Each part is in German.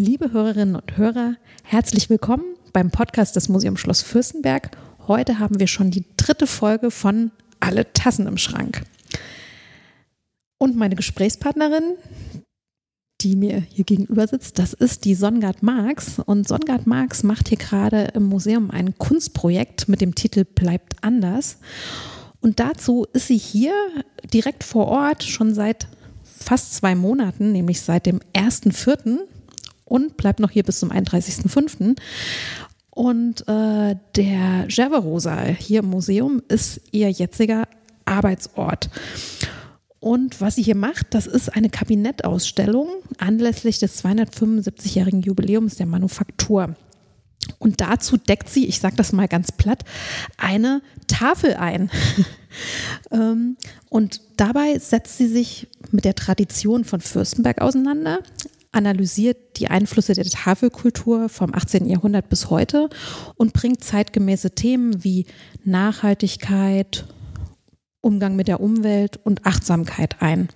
Liebe Hörerinnen und Hörer, herzlich willkommen beim Podcast des Museum Schloss Fürstenberg. Heute haben wir schon die dritte Folge von Alle Tassen im Schrank. Und meine Gesprächspartnerin, die mir hier gegenüber sitzt, das ist die Songard Marx. Und Songard Marx macht hier gerade im Museum ein Kunstprojekt mit dem Titel Bleibt anders. Und dazu ist sie hier direkt vor Ort schon seit fast zwei Monaten, nämlich seit dem 1.4. und bleibt noch hier bis zum 31.5. Und äh, der Gerverosaal hier im Museum ist ihr jetziger Arbeitsort. Und was sie hier macht, das ist eine Kabinettausstellung anlässlich des 275-jährigen Jubiläums der Manufaktur. Und dazu deckt sie, ich sage das mal ganz platt, eine Tafel ein. Ähm, und dabei setzt sie sich mit der Tradition von Fürstenberg auseinander, analysiert die Einflüsse der Tafelkultur vom 18. Jahrhundert bis heute und bringt zeitgemäße Themen wie Nachhaltigkeit, Umgang mit der Umwelt und Achtsamkeit ein.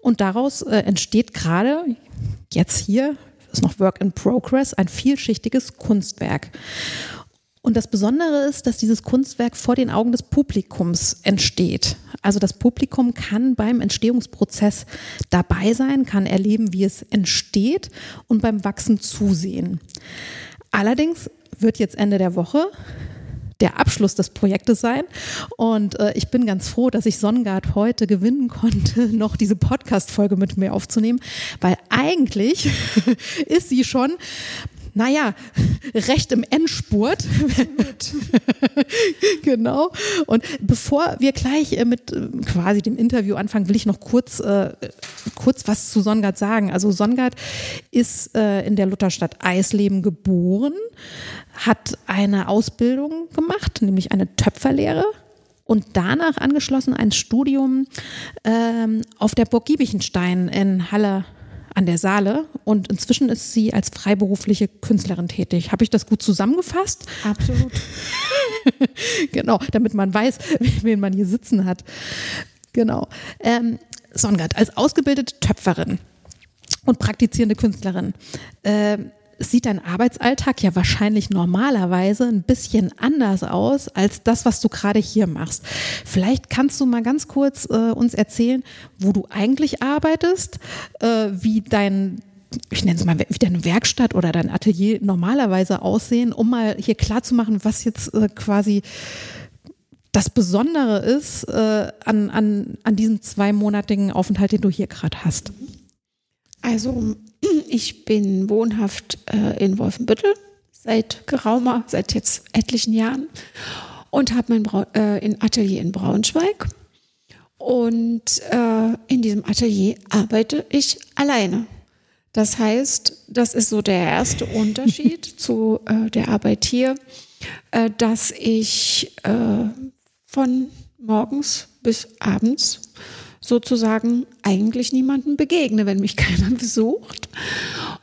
Und daraus äh, entsteht gerade jetzt hier, ist noch Work in Progress, ein vielschichtiges Kunstwerk. Und das Besondere ist, dass dieses Kunstwerk vor den Augen des Publikums entsteht. Also das Publikum kann beim Entstehungsprozess dabei sein, kann erleben, wie es entsteht und beim Wachsen zusehen. Allerdings wird jetzt Ende der Woche der Abschluss des Projektes sein. Und äh, ich bin ganz froh, dass ich Sonnengard heute gewinnen konnte, noch diese Podcast-Folge mit mir aufzunehmen, weil eigentlich ist sie schon naja, recht im Endspurt. genau. Und bevor wir gleich äh, mit äh, quasi dem Interview anfangen, will ich noch kurz, äh, kurz was zu Songard sagen. Also Songard ist äh, in der Lutherstadt Eisleben geboren, hat eine Ausbildung gemacht, nämlich eine Töpferlehre und danach angeschlossen ein Studium ähm, auf der Burg Giebichenstein in Halle an der Saale und inzwischen ist sie als freiberufliche Künstlerin tätig. Habe ich das gut zusammengefasst? Absolut. genau, damit man weiß, wen man hier sitzen hat. Genau. Ähm, Songard als ausgebildete Töpferin und praktizierende Künstlerin. Ähm, sieht dein Arbeitsalltag ja wahrscheinlich normalerweise ein bisschen anders aus als das, was du gerade hier machst. Vielleicht kannst du mal ganz kurz äh, uns erzählen, wo du eigentlich arbeitest, äh, wie dein ich nenne es mal, wie deine Werkstatt oder dein Atelier normalerweise aussehen, um mal hier klar zu machen, was jetzt äh, quasi das Besondere ist äh, an, an, an diesem zweimonatigen Aufenthalt, den du hier gerade hast. Also ich bin wohnhaft äh, in Wolfenbüttel seit geraumer, seit jetzt etlichen Jahren und habe mein Bra äh, in Atelier in Braunschweig. Und äh, in diesem Atelier arbeite ich alleine. Das heißt, das ist so der erste Unterschied zu äh, der Arbeit hier, äh, dass ich äh, von morgens bis abends sozusagen eigentlich niemandem begegne, wenn mich keiner besucht.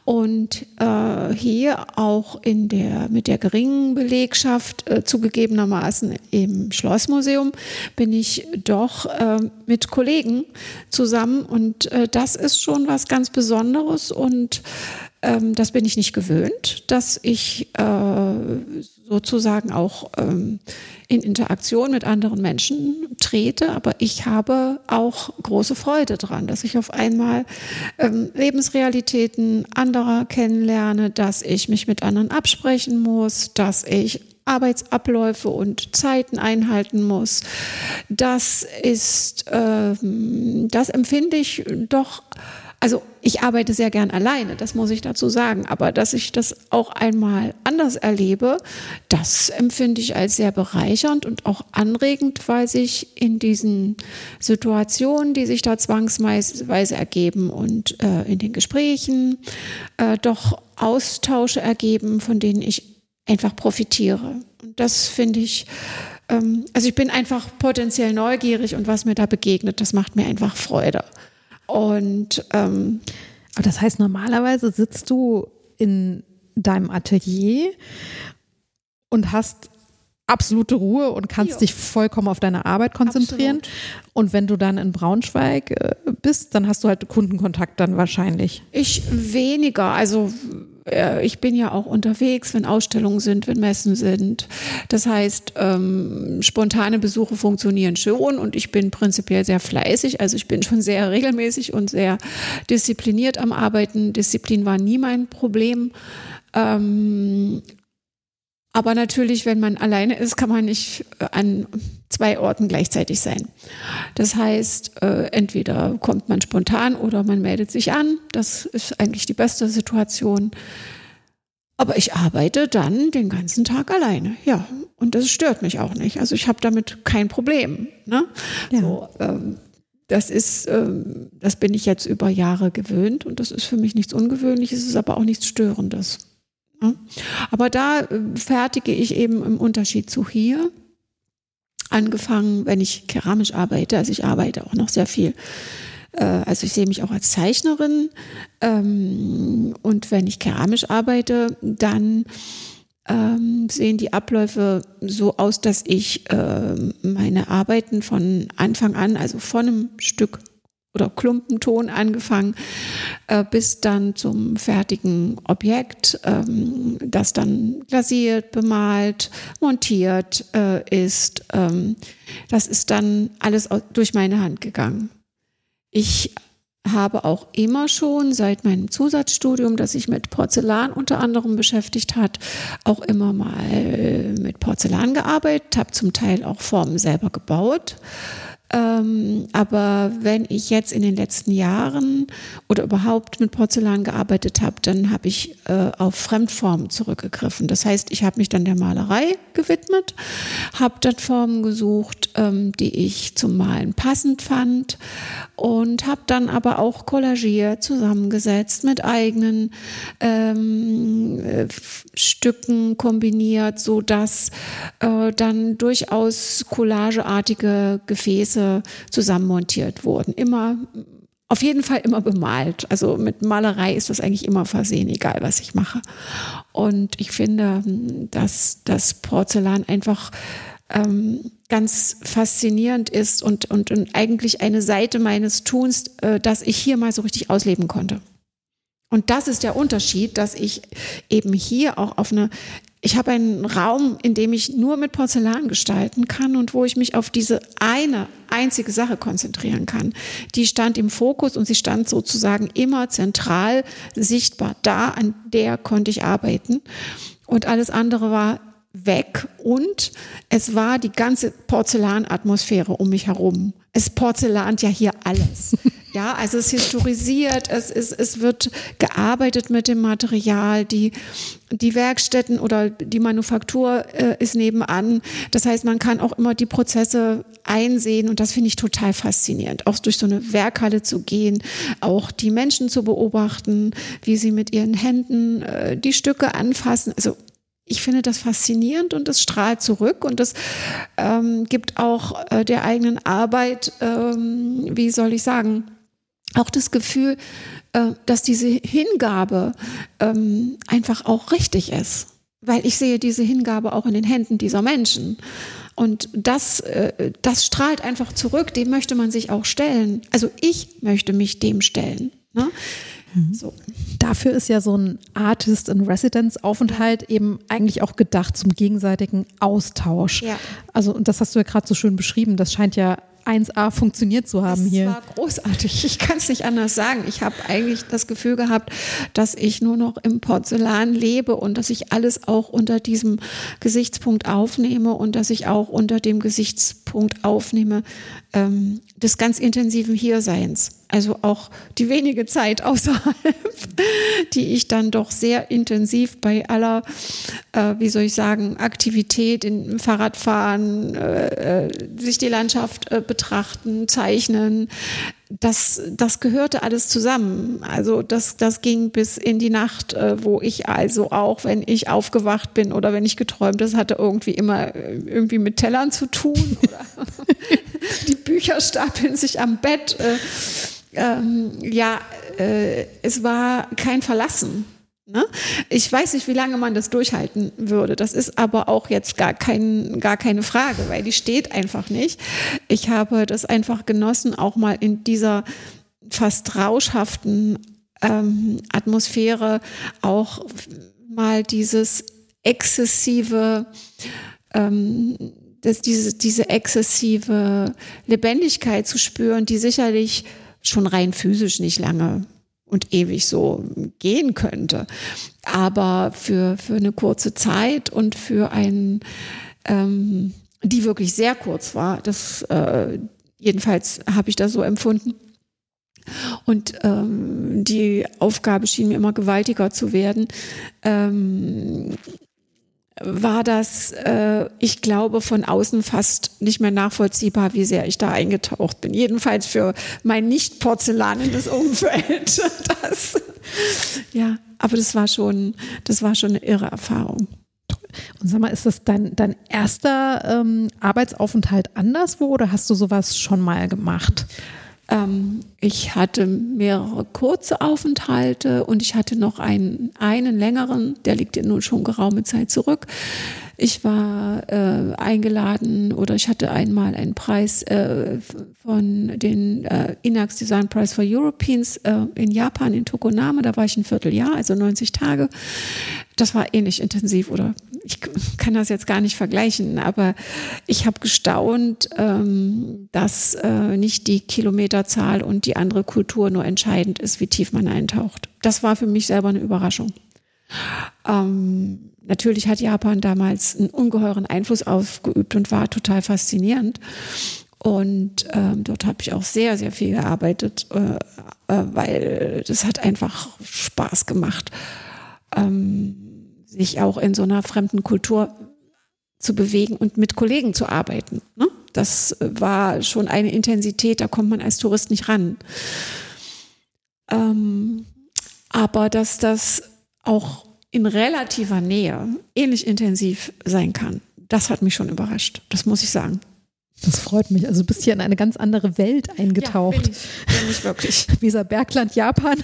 Und äh, hier auch in der, mit der geringen Belegschaft äh, zugegebenermaßen im Schlossmuseum bin ich doch äh, mit Kollegen zusammen und äh, das ist schon was ganz Besonderes und ähm, das bin ich nicht gewöhnt, dass ich äh, sozusagen auch ähm, in Interaktion mit anderen Menschen trete, aber ich habe auch große Freude dran, dass ich auf einmal ähm, Lebensrealitäten anderer kennenlerne, dass ich mich mit anderen absprechen muss, dass ich Arbeitsabläufe und Zeiten einhalten muss. Das ist, ähm, das empfinde ich doch also ich arbeite sehr gern alleine, das muss ich dazu sagen, aber dass ich das auch einmal anders erlebe, das empfinde ich als sehr bereichernd und auch anregend, weil sich in diesen Situationen, die sich da zwangsweise ergeben und äh, in den Gesprächen äh, doch Austausche ergeben, von denen ich einfach profitiere. Und das finde ich, ähm, also ich bin einfach potenziell neugierig und was mir da begegnet, das macht mir einfach Freude. Und ähm, aber das heißt, normalerweise sitzt du in deinem Atelier und hast absolute Ruhe und kannst Jo. dich vollkommen auf deine Arbeit konzentrieren. Absolut. Und wenn du dann in Braunschweig äh, bist, dann hast du halt Kundenkontakt dann wahrscheinlich. Ich weniger. Also äh, ich bin ja auch unterwegs, wenn Ausstellungen sind, wenn Messen sind. Das heißt, ähm, spontane Besuche funktionieren schon und ich bin prinzipiell sehr fleißig. Also ich bin schon sehr regelmäßig und sehr diszipliniert am Arbeiten. Disziplin war nie mein Problem. Ähm, aber natürlich, wenn man alleine ist, kann man nicht an zwei Orten gleichzeitig sein. Das heißt, äh, entweder kommt man spontan oder man meldet sich an. Das ist eigentlich die beste Situation. Aber ich arbeite dann den ganzen Tag alleine, ja. Und das stört mich auch nicht. Also ich habe damit kein Problem. Ne? Ja. So, ähm, das ist, ähm, das bin ich jetzt über Jahre gewöhnt und das ist für mich nichts Ungewöhnliches, es ist aber auch nichts Störendes. Ne? Aber da äh, fertige ich eben im Unterschied zu hier angefangen, wenn ich keramisch arbeite, also ich arbeite auch noch sehr viel. Äh, Also ich sehe mich auch als Zeichnerin ähm, und wenn ich keramisch arbeite, dann ähm, sehen die Abläufe so aus, dass ich ähm, meine Arbeiten von Anfang an, also von einem Stück oder Klumpenton angefangen, äh, bis dann zum fertigen Objekt, ähm, das dann glasiert, bemalt, montiert äh, ist. Ähm, das ist dann alles durch meine Hand gegangen. Ich habe auch immer schon seit meinem Zusatzstudium, das sich mit Porzellan unter anderem beschäftigt hat, auch immer mal mit Porzellan gearbeitet, habe zum Teil auch Formen selber gebaut. Ähm, aber wenn ich jetzt in den letzten Jahren oder überhaupt mit Porzellan gearbeitet habe, dann habe ich äh, auf Fremdformen zurückgegriffen. Das heißt, ich habe mich dann der Malerei gewidmet, habe dann Formen gesucht, ähm, die ich zum Malen passend fand und habe dann aber auch collagiert, zusammengesetzt mit eigenen ähm, äh, Stücken kombiniert, so dass äh, dann durchaus collageartige Gefäße zusammenmontiert wurden. Immer auf jeden Fall immer bemalt. Also mit Malerei ist das eigentlich immer versehen, egal was ich mache. Und ich finde, dass das Porzellan einfach ähm, ganz faszinierend ist und, und, und eigentlich eine Seite meines Tuns, äh, dass ich hier mal so richtig ausleben konnte. Und das ist der Unterschied, dass ich eben hier auch auf eine, ich habe einen Raum, in dem ich nur mit Porzellan gestalten kann und wo ich mich auf diese eine einzige Sache konzentrieren kann. Die stand im Fokus und sie stand sozusagen immer zentral sichtbar da, an der konnte ich arbeiten. Und alles andere war weg und es war die ganze Porzellanatmosphäre um mich herum. Es porzellant ja hier alles. Ja, also es historisiert, es, ist, es wird gearbeitet mit dem Material, die, die Werkstätten oder die Manufaktur äh, ist nebenan. Das heißt, man kann auch immer die Prozesse einsehen und das finde ich total faszinierend. Auch durch so eine Werkhalle zu gehen, auch die Menschen zu beobachten, wie sie mit ihren Händen äh, die Stücke anfassen. Also ich finde das faszinierend und es strahlt zurück und es ähm, gibt auch äh, der eigenen Arbeit, ähm, wie soll ich sagen, auch das Gefühl, äh, dass diese Hingabe ähm, einfach auch richtig ist. Weil ich sehe diese Hingabe auch in den Händen dieser Menschen. Und das, äh, das strahlt einfach zurück, dem möchte man sich auch stellen. Also ich möchte mich dem stellen. Ne? So. Dafür ist ja so ein Artist in Residence Aufenthalt eben eigentlich auch gedacht zum gegenseitigen Austausch. Ja. Also, und das hast du ja gerade so schön beschrieben. Das scheint ja 1A funktioniert zu haben Es hier. war großartig. Ich kann es nicht anders sagen. Ich habe eigentlich das Gefühl gehabt, dass ich nur noch im Porzellan lebe und dass ich alles auch unter diesem Gesichtspunkt aufnehme und dass ich auch unter dem Gesichtspunkt aufnehme ähm, des ganz intensiven Hierseins. Also auch die wenige Zeit außerhalb, die ich dann doch sehr intensiv bei aller, äh, wie soll ich sagen, Aktivität im Fahrradfahren, äh, äh, sich die Landschaft äh, betrachten, zeichnen, das, das gehörte alles zusammen. Also das, das ging bis in die Nacht, äh, wo ich also auch, wenn ich aufgewacht bin oder wenn ich geträumt, das hatte irgendwie immer äh, irgendwie mit Tellern zu tun oder die Bücher stapeln sich am Bett. Äh, ähm, ja, äh, es war kein Verlassen. Ne? Ich weiß nicht, wie lange man das durchhalten würde. Das ist aber auch jetzt gar, kein, gar keine Frage, weil die steht einfach nicht. Ich habe das einfach genossen, auch mal in dieser fast rauschhaften ähm, Atmosphäre auch mal dieses exzessive, ähm, das, diese, diese exzessive Lebendigkeit zu spüren, die sicherlich schon rein physisch nicht lange und ewig so gehen könnte. Aber für, für eine kurze Zeit und für einen, ähm, die wirklich sehr kurz war, das äh, jedenfalls habe ich das so empfunden. Und ähm, die Aufgabe schien mir immer gewaltiger zu werden. Ähm, war das, äh, ich glaube, von außen fast nicht mehr nachvollziehbar, wie sehr ich da eingetaucht bin. Jedenfalls für mein nicht porzellanendes Umfeld. Das, ja, aber das war schon, das war schon eine irre Erfahrung. Und sag mal, ist das dein, dein erster ähm, Arbeitsaufenthalt anderswo oder hast du sowas schon mal gemacht? Ähm, ich hatte mehrere kurze Aufenthalte und ich hatte noch einen, einen längeren, der liegt ja nun schon geraume Zeit zurück. Ich war äh, eingeladen oder ich hatte einmal einen Preis äh, von den äh, Inax Design Prize for Europeans äh, in Japan, in Tokoname. Da war ich ein Vierteljahr, also 90 Tage. Das war ähnlich intensiv oder ich kann das jetzt gar nicht vergleichen, aber ich habe gestaunt, ähm, dass äh, nicht die Kilometerzahl und die andere Kultur nur entscheidend ist, wie tief man eintaucht. Das war für mich selber eine Überraschung. Ähm, natürlich hat Japan damals einen ungeheuren Einfluss ausgeübt und war total faszinierend. Und ähm, dort habe ich auch sehr, sehr viel gearbeitet, äh, äh, weil das hat einfach Spaß gemacht, ähm, sich auch in so einer fremden Kultur zu bewegen und mit Kollegen zu arbeiten. Ne? Das war schon eine Intensität, da kommt man als Tourist nicht ran. Ähm, aber dass das auch in relativer Nähe ähnlich intensiv sein kann. Das hat mich schon überrascht, das muss ich sagen. Das freut mich. Also du bist hier in eine ganz andere Welt eingetaucht. Ja, bin ich, bin ich wirklich. Dieser Bergland Japan.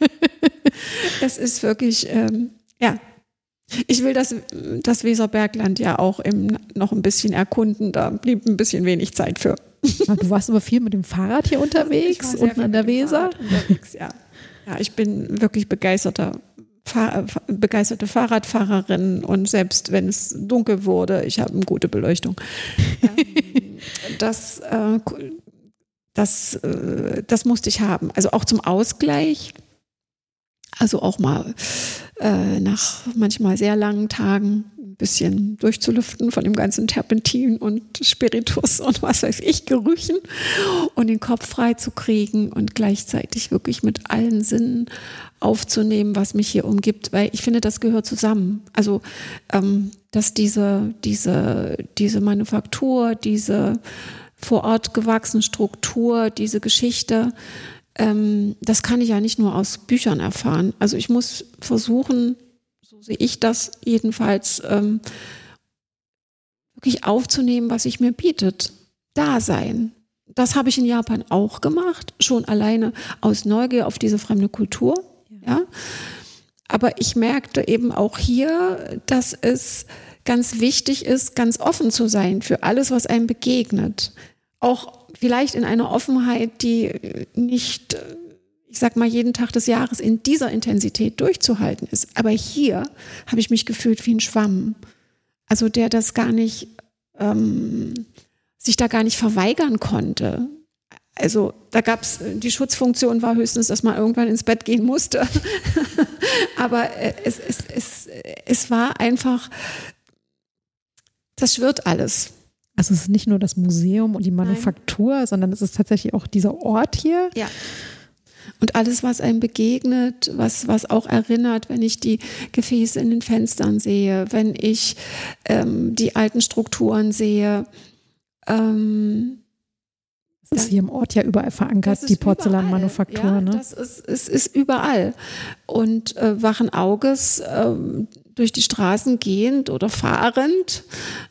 es ist wirklich, ähm, ja. Ich will das, das Weserbergland ja auch im, noch ein bisschen erkunden. Da blieb ein bisschen wenig Zeit für. Du warst aber viel mit dem Fahrrad hier unterwegs unten an der Weser. Unterwegs, ja. ja, ich bin wirklich begeisterter Fahr begeisterte Fahrradfahrerin und selbst wenn es dunkel wurde, ich habe eine gute Beleuchtung. Das, äh, das, äh, das musste ich haben. Also auch zum Ausgleich. Also auch mal äh, nach manchmal sehr langen Tagen ein bisschen durchzulüften von dem ganzen Terpentin und Spiritus und was weiß ich, Gerüchen und den Kopf frei zu kriegen und gleichzeitig wirklich mit allen Sinnen aufzunehmen, was mich hier umgibt, weil ich finde, das gehört zusammen. Also, ähm, dass diese, diese, diese Manufaktur, diese vor Ort gewachsene Struktur, diese Geschichte, ähm, das kann ich ja nicht nur aus Büchern erfahren. Also ich muss versuchen, so sehe ich das jedenfalls, ähm, wirklich aufzunehmen, was sich mir bietet. Dasein. Das habe ich in Japan auch gemacht, schon alleine aus Neugier auf diese fremde Kultur. Ja. Aber ich merkte eben auch hier, dass es ganz wichtig ist, ganz offen zu sein für alles, was einem begegnet. Auch vielleicht in einer Offenheit, die nicht, ich sag mal, jeden Tag des Jahres in dieser Intensität durchzuhalten ist. Aber hier habe ich mich gefühlt wie ein Schwamm. Also der das gar nicht, ähm, sich da gar nicht verweigern konnte. Also da gab es, die Schutzfunktion war höchstens, dass man irgendwann ins Bett gehen musste. Aber äh, es, es, es, es war einfach, das schwirrt alles. Also es ist nicht nur das Museum und die Manufaktur, Nein. sondern es ist tatsächlich auch dieser Ort hier. Ja. Und alles, was einem begegnet, was, was auch erinnert, wenn ich die Gefäße in den Fenstern sehe, wenn ich ähm, die alten Strukturen sehe, ähm, ist hier im Ort ja überall verankert, die Porzellanmanufaktur. Ja, ne? Das ist, es ist überall. Und äh, wachen Auges äh, durch die Straßen gehend oder fahrend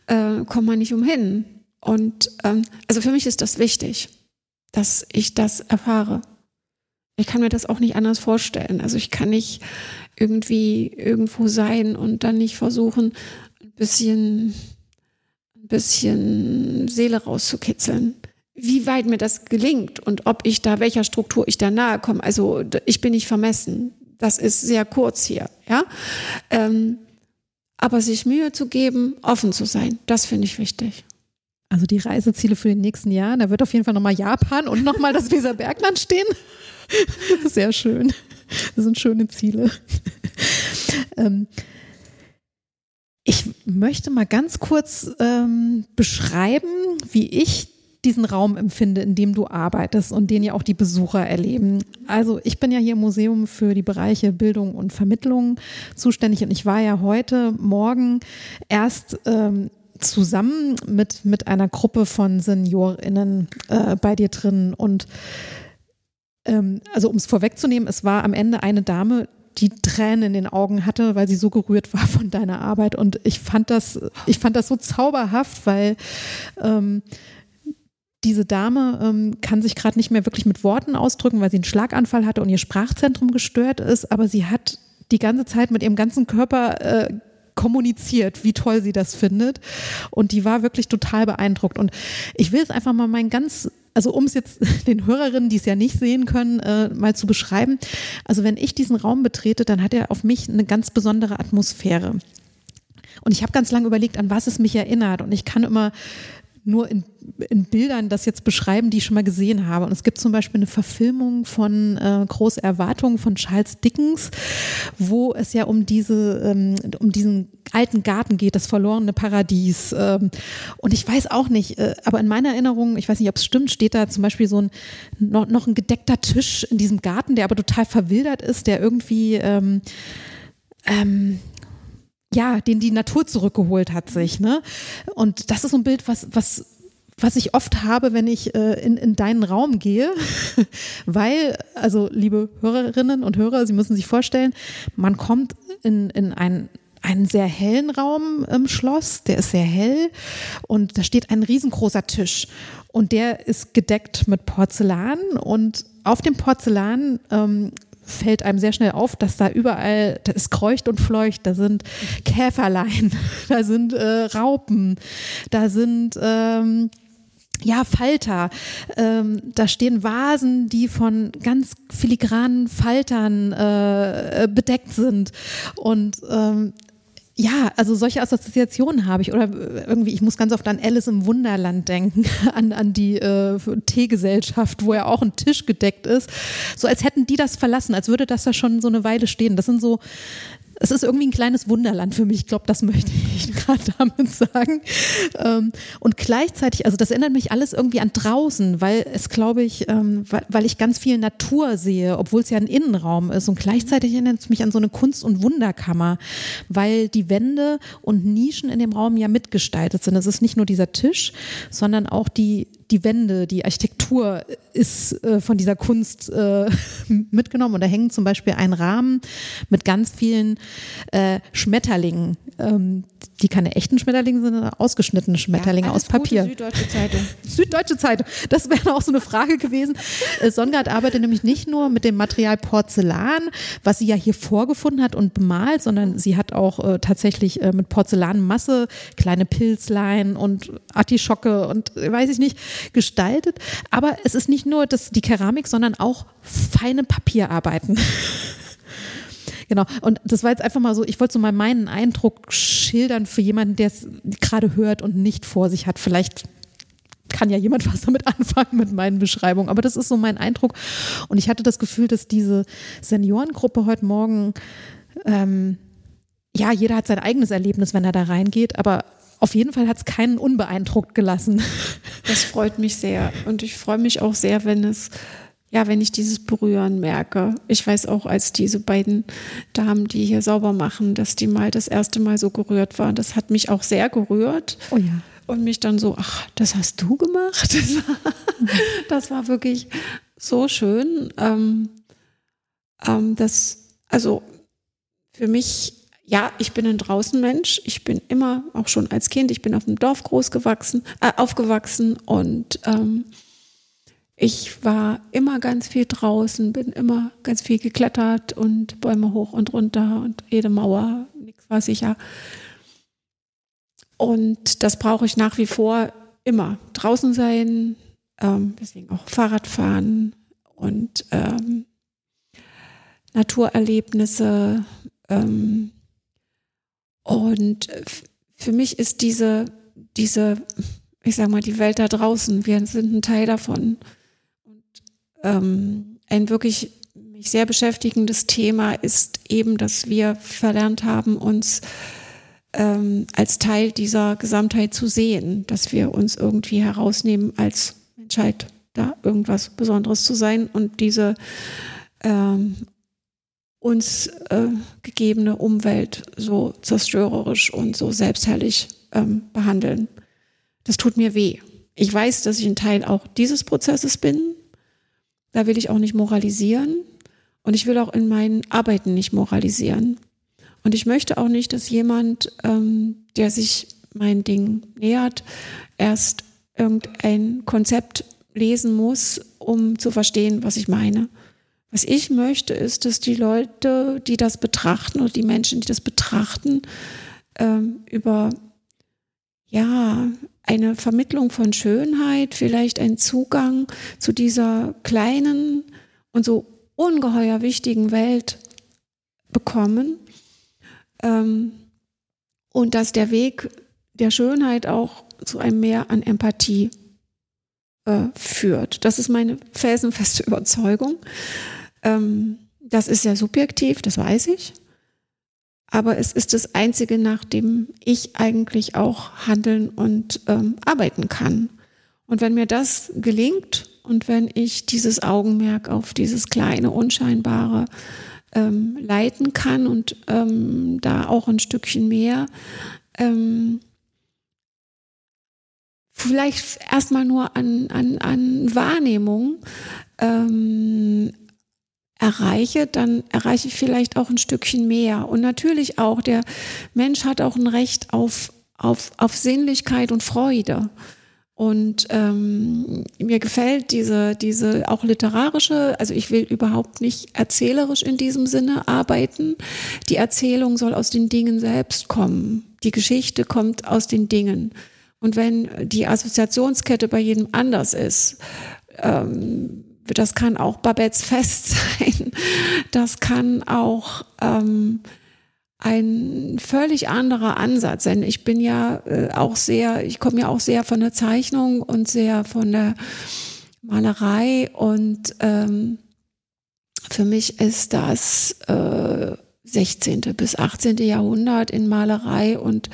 äh, kommt man nicht umhin. Und ähm, also für mich ist das wichtig, dass ich das erfahre. Ich kann mir das auch nicht anders vorstellen. Also ich kann nicht irgendwie irgendwo sein und dann nicht versuchen, ein bisschen, ein bisschen Seele rauszukitzeln. Wie weit mir das gelingt und ob ich da, welcher Struktur ich da nahe komme. Also ich bin nicht vermessen. Das ist sehr kurz hier, ja. Ähm, aber sich Mühe zu geben, offen zu sein, das finde ich wichtig. Also die Reiseziele für den nächsten Jahr, da wird auf jeden Fall nochmal Japan und nochmal das Weserbergland stehen. Sehr schön. Das sind schöne Ziele. Ähm, ich möchte mal ganz kurz ähm, beschreiben, wie ich diesen Raum empfinde, in dem du arbeitest und den ja auch die Besucher erleben. Also ich bin ja hier im Museum für die Bereiche Bildung und Vermittlung zuständig und ich war ja heute Morgen erst ähm, zusammen mit, mit einer Gruppe von SeniorInnen äh, bei dir drin und ähm, also um es vorwegzunehmen, es war am Ende eine Dame, die Tränen in den Augen hatte, weil sie so gerührt war von deiner Arbeit. Und ich fand das, ich fand das so zauberhaft, weil ähm, diese Dame ähm, kann sich gerade nicht mehr wirklich mit Worten ausdrücken, weil sie einen Schlaganfall hatte und ihr Sprachzentrum gestört ist, aber sie hat die ganze Zeit mit ihrem ganzen Körper äh, kommuniziert, wie toll sie das findet. Und die war wirklich total beeindruckt. Und ich will es einfach mal mein ganz also um es jetzt den Hörerinnen, die es ja nicht sehen können, äh, mal zu beschreiben. Also wenn ich diesen Raum betrete, dann hat er auf mich eine ganz besondere Atmosphäre. Und ich habe ganz lange überlegt, an was es mich erinnert. Und ich kann immer nur in, in Bildern das jetzt beschreiben, die ich schon mal gesehen habe. Und es gibt zum Beispiel eine Verfilmung von äh, Große Erwartungen von Charles Dickens, wo es ja um diese, ähm, um diesen alten Garten geht, das verlorene Paradies. Ähm, und ich weiß auch nicht, äh, aber in meiner Erinnerung, ich weiß nicht, ob es stimmt, steht da zum Beispiel so ein noch, noch ein gedeckter Tisch in diesem Garten, der aber total verwildert ist, der irgendwie ähm, ähm, ja, den die Natur zurückgeholt hat sich. Ne? Und das ist so ein Bild, was, was, was ich oft habe, wenn ich äh, in, in deinen Raum gehe, weil, also liebe Hörerinnen und Hörer, Sie müssen sich vorstellen, man kommt in, in ein einen sehr hellen Raum im Schloss, der ist sehr hell und da steht ein riesengroßer Tisch und der ist gedeckt mit Porzellan und auf dem Porzellan ähm, fällt einem sehr schnell auf, dass da überall, da ist kreucht und fleucht, da sind Käferlein, da sind äh, Raupen, da sind ähm, ja, Falter. Ähm, da stehen Vasen, die von ganz filigranen Faltern äh, bedeckt sind. Und ähm, ja, also solche Assoziationen habe ich. Oder irgendwie, ich muss ganz oft an Alice im Wunderland denken, an, an die äh, Teegesellschaft, wo ja auch ein Tisch gedeckt ist. So als hätten die das verlassen, als würde das da schon so eine Weile stehen. Das sind so es ist irgendwie ein kleines Wunderland für mich. Ich glaube, das möchte ich gerade damit sagen. Ähm, und gleichzeitig, also das erinnert mich alles irgendwie an draußen, weil es, glaube ich, ähm, weil ich ganz viel Natur sehe, obwohl es ja ein Innenraum ist. Und gleichzeitig erinnert es mich an so eine Kunst- und Wunderkammer, weil die Wände und Nischen in dem Raum ja mitgestaltet sind. Es ist nicht nur dieser Tisch, sondern auch die, die Wände, die Architektur ist äh, von dieser Kunst äh, mitgenommen. Und da hängen zum Beispiel ein Rahmen mit ganz vielen äh, Schmetterlingen, ähm, die keine echten Schmetterlinge sind, sondern ausgeschnittene Schmetterlinge ja, aus Papier. Süddeutsche Zeitung. Süddeutsche Zeitung. Das wäre auch so eine Frage gewesen. Äh, Songard arbeitet nämlich nicht nur mit dem Material Porzellan, was sie ja hier vorgefunden hat und bemalt, sondern sie hat auch äh, tatsächlich äh, mit Porzellanmasse kleine Pilzlein und Artischocke und weiß ich nicht gestaltet. Aber es ist nicht nur das, die Keramik, sondern auch feine Papierarbeiten. Genau. Und das war jetzt einfach mal so, ich wollte so mal meinen Eindruck schildern für jemanden, der es gerade hört und nicht vor sich hat. Vielleicht kann ja jemand was damit anfangen mit meinen Beschreibungen. Aber das ist so mein Eindruck. Und ich hatte das Gefühl, dass diese Seniorengruppe heute Morgen, ähm, ja, jeder hat sein eigenes Erlebnis, wenn er da reingeht, aber auf jeden Fall hat es keinen unbeeindruckt gelassen. Das freut mich sehr. Und ich freue mich auch sehr, wenn es ja, wenn ich dieses Berühren merke. Ich weiß auch, als diese beiden Damen, die hier sauber machen, dass die mal das erste Mal so gerührt waren. Das hat mich auch sehr gerührt. Oh ja. Und mich dann so, ach, das hast du gemacht? Das war, das war wirklich so schön. Ähm, ähm, das, also für mich, ja, ich bin ein Draußenmensch. Ich bin immer, auch schon als Kind, ich bin auf dem Dorf groß gewachsen, äh, aufgewachsen und ähm, ich war immer ganz viel draußen, bin immer ganz viel geklettert und Bäume hoch und runter und jede Mauer, nichts war sicher. Und das brauche ich nach wie vor immer. Draußen sein, ähm, deswegen auch Fahrradfahren und ähm, Naturerlebnisse. Ähm, und für mich ist diese, diese, ich sag mal, die Welt da draußen, wir sind ein Teil davon. Und ähm, ein wirklich mich sehr beschäftigendes Thema ist eben, dass wir verlernt haben, uns ähm, als Teil dieser Gesamtheit zu sehen, dass wir uns irgendwie herausnehmen als Menschheit, da irgendwas Besonderes zu sein und diese ähm, uns äh, gegebene Umwelt so zerstörerisch und so selbstherrlich ähm, behandeln. Das tut mir weh. Ich weiß, dass ich ein Teil auch dieses Prozesses bin. Da will ich auch nicht moralisieren. Und ich will auch in meinen Arbeiten nicht moralisieren. Und ich möchte auch nicht, dass jemand, ähm, der sich mein Ding nähert, erst irgendein Konzept lesen muss, um zu verstehen, was ich meine. Was ich möchte, ist, dass die Leute, die das betrachten oder die Menschen, die das betrachten, ähm, über ja eine Vermittlung von Schönheit, vielleicht einen Zugang zu dieser kleinen und so ungeheuer wichtigen Welt bekommen ähm, und dass der Weg der Schönheit auch zu einem Mehr an Empathie äh, führt. Das ist meine felsenfeste Überzeugung. Ähm, das ist sehr subjektiv, das weiß ich. Aber es ist das Einzige, nach dem ich eigentlich auch handeln und ähm, arbeiten kann. Und wenn mir das gelingt und wenn ich dieses Augenmerk auf dieses kleine, unscheinbare ähm, leiten kann und ähm, da auch ein Stückchen mehr ähm, vielleicht erstmal nur an, an, an Wahrnehmung ähm, erreiche, dann erreiche ich vielleicht auch ein Stückchen mehr. Und natürlich auch, der Mensch hat auch ein Recht auf, auf, auf Sinnlichkeit und Freude. Und ähm, mir gefällt diese, diese auch literarische, also ich will überhaupt nicht erzählerisch in diesem Sinne arbeiten. Die Erzählung soll aus den Dingen selbst kommen. Die Geschichte kommt aus den Dingen. Und wenn die Assoziationskette bei jedem anders ist, ähm, das kann auch Babettes Fest sein. Das kann auch ähm, ein völlig anderer Ansatz sein. Ich bin ja äh, auch sehr, ich komme ja auch sehr von der Zeichnung und sehr von der Malerei und ähm, für mich ist das äh, 16. bis 18. Jahrhundert in Malerei und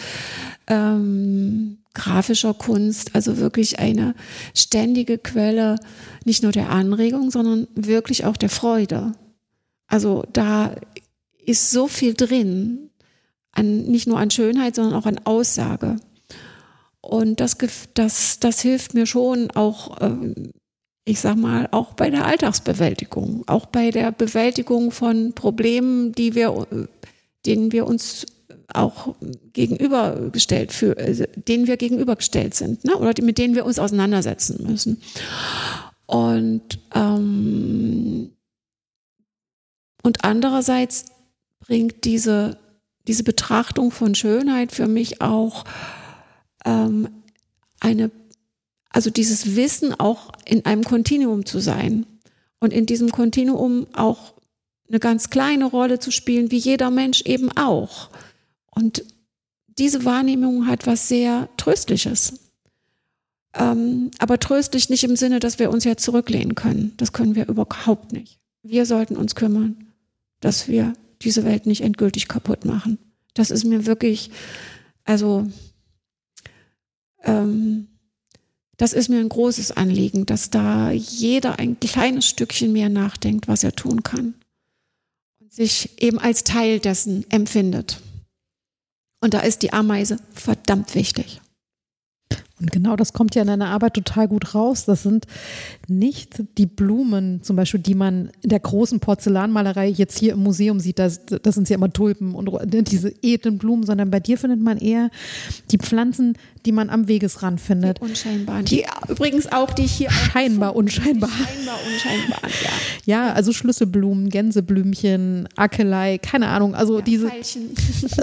ähm, grafischer Kunst, also wirklich eine ständige Quelle nicht nur der Anregung, sondern wirklich auch der Freude. Also da ist so viel drin, an, nicht nur an Schönheit, sondern auch an Aussage. Und das, das, das hilft mir schon auch, ähm, ich sag mal, auch bei der Alltagsbewältigung, auch bei der Bewältigung von Problemen, die wir, denen wir uns auch gegenübergestellt für, also denen wir gegenübergestellt sind, ne? oder mit denen wir uns auseinandersetzen müssen. Und ähm, und andererseits bringt diese diese Betrachtung von Schönheit für mich auch ähm, eine, also dieses Wissen auch in einem Kontinuum zu sein und in diesem Kontinuum auch eine ganz kleine Rolle zu spielen, wie jeder Mensch eben auch. Und diese Wahrnehmung hat was sehr Tröstliches. Ähm, aber tröstlich nicht im Sinne, dass wir uns ja zurücklehnen können. Das können wir überhaupt nicht. Wir sollten uns kümmern, dass wir diese Welt nicht endgültig kaputt machen. Das ist mir wirklich, also, ähm, das ist mir ein großes Anliegen, dass da jeder ein kleines Stückchen mehr nachdenkt, was er tun kann und sich eben als Teil dessen empfindet. Und da ist die Ameise verdammt wichtig. Und genau das kommt ja in deiner Arbeit total gut raus. Das sind nicht die Blumen, zum Beispiel, die man in der großen Porzellanmalerei jetzt hier im Museum sieht. Das, das sind ja immer Tulpen und ne, diese edlen Blumen, sondern bei dir findet man eher die Pflanzen, die man am Wegesrand findet. Die unscheinbaren. Die, übrigens auch, die hier. Scheinbar unscheinbar. Scheinbar unscheinbar, ja. Ja, also Schlüsselblumen, Gänseblümchen, Akelei, keine Ahnung. Also ja, diese. Veilchen.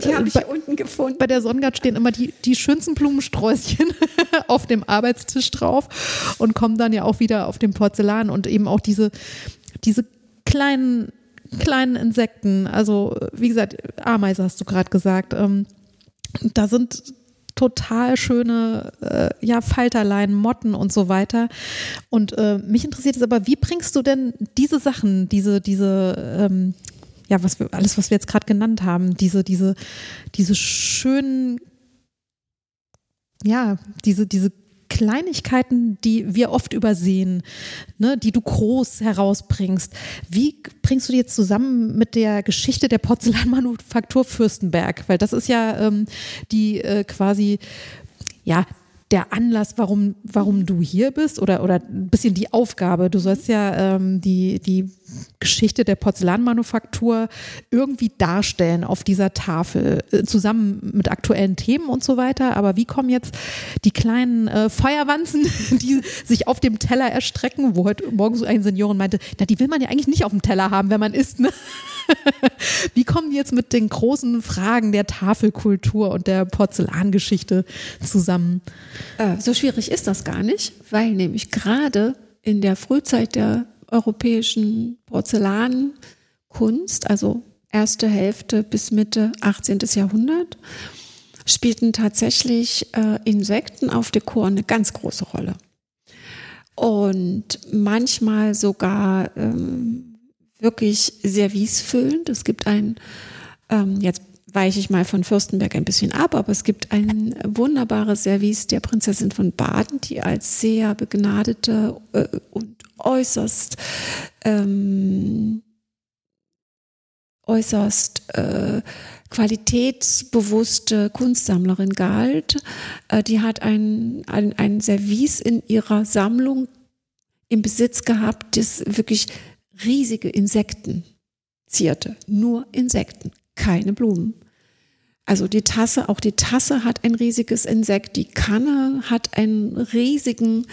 Die habe ich hier unten gefunden. Bei der Sonnengard stehen immer die, die schönsten Blumensträußchen auf dem Arbeitstisch drauf und kommen dann ja auch wieder auf dem Porzellan und eben auch diese, diese kleinen, kleinen Insekten. Also, wie gesagt, Ameise hast du gerade gesagt. Ähm, da sind total schöne äh, ja, Falterlein, Motten und so weiter. Und äh, mich interessiert es aber, wie bringst du denn diese Sachen, diese, diese, ähm, ja, was wir, alles, was wir jetzt gerade genannt haben, diese, diese, diese schönen, ja, diese, diese Kleinigkeiten, die wir oft übersehen, ne, die du groß herausbringst. Wie bringst du die jetzt zusammen mit der Geschichte der Porzellanmanufaktur Fürstenberg? Weil das ist ja ähm, die äh, quasi, ja, der Anlass, warum, warum du hier bist oder, oder ein bisschen die Aufgabe. Du sollst ja ähm, die, die Geschichte der Porzellanmanufaktur irgendwie darstellen auf dieser Tafel, äh, zusammen mit aktuellen Themen und so weiter. Aber wie kommen jetzt die kleinen äh, Feuerwanzen, die sich auf dem Teller erstrecken, wo heute Morgen so ein Senioren meinte, na, die will man ja eigentlich nicht auf dem Teller haben, wenn man isst. Ne? Wie kommen die jetzt mit den großen Fragen der Tafelkultur und der Porzellangeschichte zusammen? Äh, so schwierig ist das gar nicht, weil nämlich gerade in der Frühzeit der europäischen Porzellankunst, also erste Hälfte bis Mitte 18. Jahrhundert, spielten tatsächlich äh, Insekten auf Dekor eine ganz große Rolle. Und manchmal sogar ähm, wirklich servicefüllend. Es gibt ein, ähm, jetzt weiche ich mal von Fürstenberg ein bisschen ab, aber es gibt ein wunderbares Service der Prinzessin von Baden, die als sehr begnadete äh, und äußerst ähm, äußerst äh, qualitätsbewusste Kunstsammlerin galt. Äh, die hat ein, ein, ein Service in ihrer Sammlung im Besitz gehabt, das wirklich riesige Insekten zierte. Nur Insekten, keine Blumen. Also die Tasse, auch die Tasse hat ein riesiges Insekt, die Kanne hat einen riesigen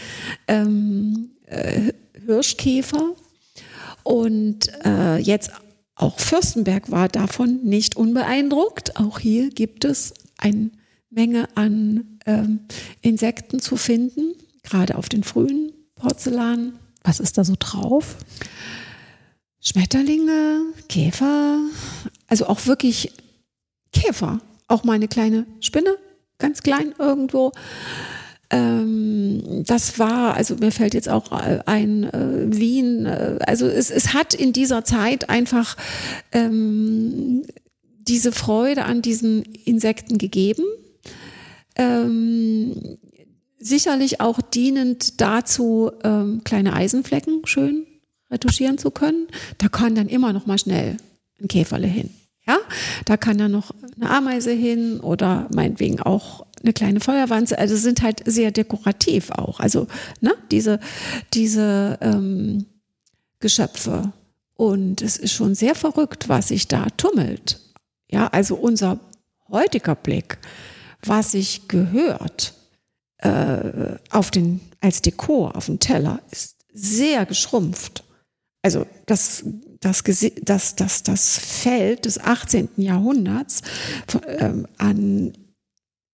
ähm, äh, Hirschkäfer und äh, jetzt auch Fürstenberg war davon nicht unbeeindruckt. Auch hier gibt es eine Menge an ähm, Insekten zu finden, gerade auf den frühen Porzellan. Was ist da so drauf? Schmetterlinge, Käfer, also auch wirklich Käfer. Auch mal eine kleine Spinne, ganz klein irgendwo. Ähm, das war, also mir fällt jetzt auch ein äh, Wien, äh, also es, es hat in dieser Zeit einfach ähm, diese Freude an diesen Insekten gegeben. Ähm, sicherlich auch dienend dazu, ähm, kleine Eisenflecken schön retuschieren zu können. Da kann dann immer noch mal schnell ein Käferle hin. Ja, da kann dann noch eine Ameise hin oder meinetwegen auch eine kleine Feuerwanze. Also sind halt sehr dekorativ auch. Also ne, diese diese ähm, Geschöpfe. Und es ist schon sehr verrückt, was sich da tummelt. Ja, also unser heutiger Blick, was sich gehört äh, auf den als Dekor auf dem Teller, ist sehr geschrumpft also das, das, das, das, das Feld des 18. Jahrhunderts ähm, an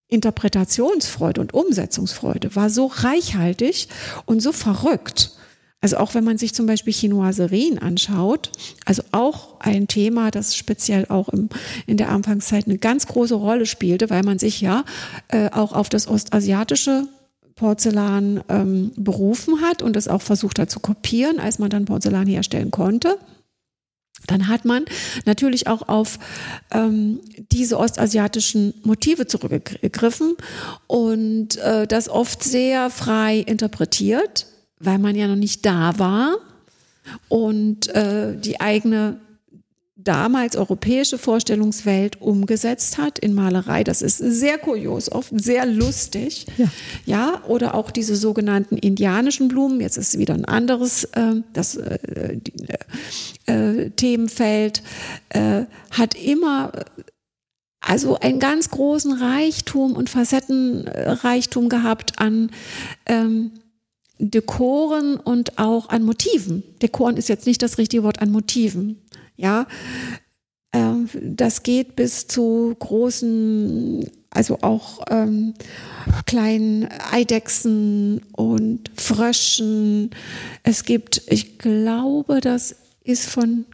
Interpretationsfreude und Umsetzungsfreude war so reichhaltig und so verrückt. Also auch wenn man sich zum Beispiel Chinoiserien anschaut, also auch ein Thema, das speziell auch im, in der Anfangszeit eine ganz große Rolle spielte, weil man sich ja äh, auch auf das ostasiatische Porzellan ähm, berufen hat und es auch versucht hat zu kopieren, als man dann Porzellan herstellen konnte. Dann hat man natürlich auch auf ähm, diese ostasiatischen Motive zurückgegriffen und äh, das oft sehr frei interpretiert, weil man ja noch nicht da war und äh, die eigene damals europäische Vorstellungswelt umgesetzt hat in Malerei. Das ist sehr kurios, oft sehr lustig. Ja, ja oder auch diese sogenannten indianischen Blumen. Jetzt ist wieder ein anderes äh, das äh, die, äh, Themenfeld. Äh, hat immer also einen ganz großen Reichtum und Facettenreichtum gehabt an ähm, Dekoren und auch an Motiven. Dekoren ist jetzt nicht das richtige Wort an Motiven. Ja, ähm, das geht bis zu großen, also auch ähm, kleinen Eidechsen und Fröschen. Es gibt, ich glaube, das ist von